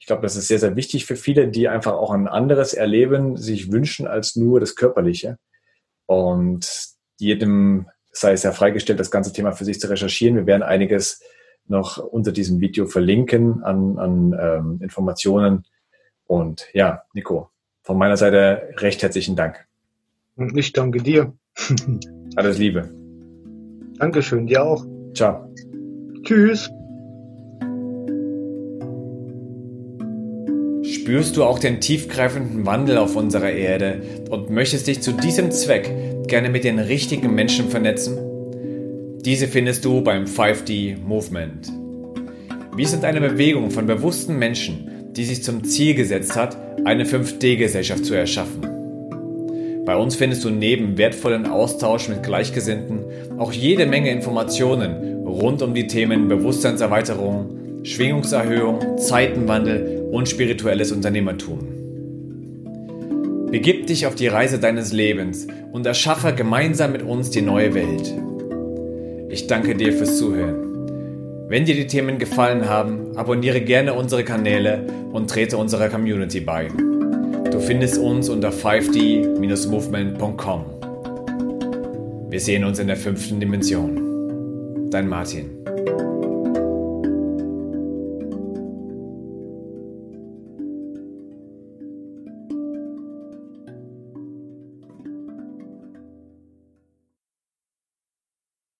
Ich glaube, das ist sehr, sehr wichtig für viele, die einfach auch ein anderes Erleben sich wünschen als nur das Körperliche. Und jedem sei es ja freigestellt, das ganze Thema für sich zu recherchieren. Wir werden einiges noch unter diesem Video verlinken an, an ähm, Informationen. Und ja, Nico, von meiner Seite recht herzlichen Dank. Und ich danke dir. Alles Liebe. Dankeschön, dir auch. Ciao. Tschüss. Spürst du auch den tiefgreifenden Wandel auf unserer Erde und möchtest dich zu diesem Zweck gerne mit den richtigen Menschen vernetzen? Diese findest du beim 5D Movement. Wir sind eine Bewegung von bewussten Menschen, die sich zum Ziel gesetzt hat, eine 5D-Gesellschaft zu erschaffen. Bei uns findest du neben wertvollen Austausch mit Gleichgesinnten auch jede Menge Informationen rund um die Themen Bewusstseinserweiterung, Schwingungserhöhung, Zeitenwandel und spirituelles Unternehmertum. Begib dich auf die Reise deines Lebens und erschaffe gemeinsam mit uns die neue Welt. Ich danke dir fürs Zuhören. Wenn dir die Themen gefallen haben, abonniere gerne unsere Kanäle und trete unserer Community bei. Du findest uns unter 5d-movement.com. Wir sehen uns in der fünften Dimension. Dein Martin.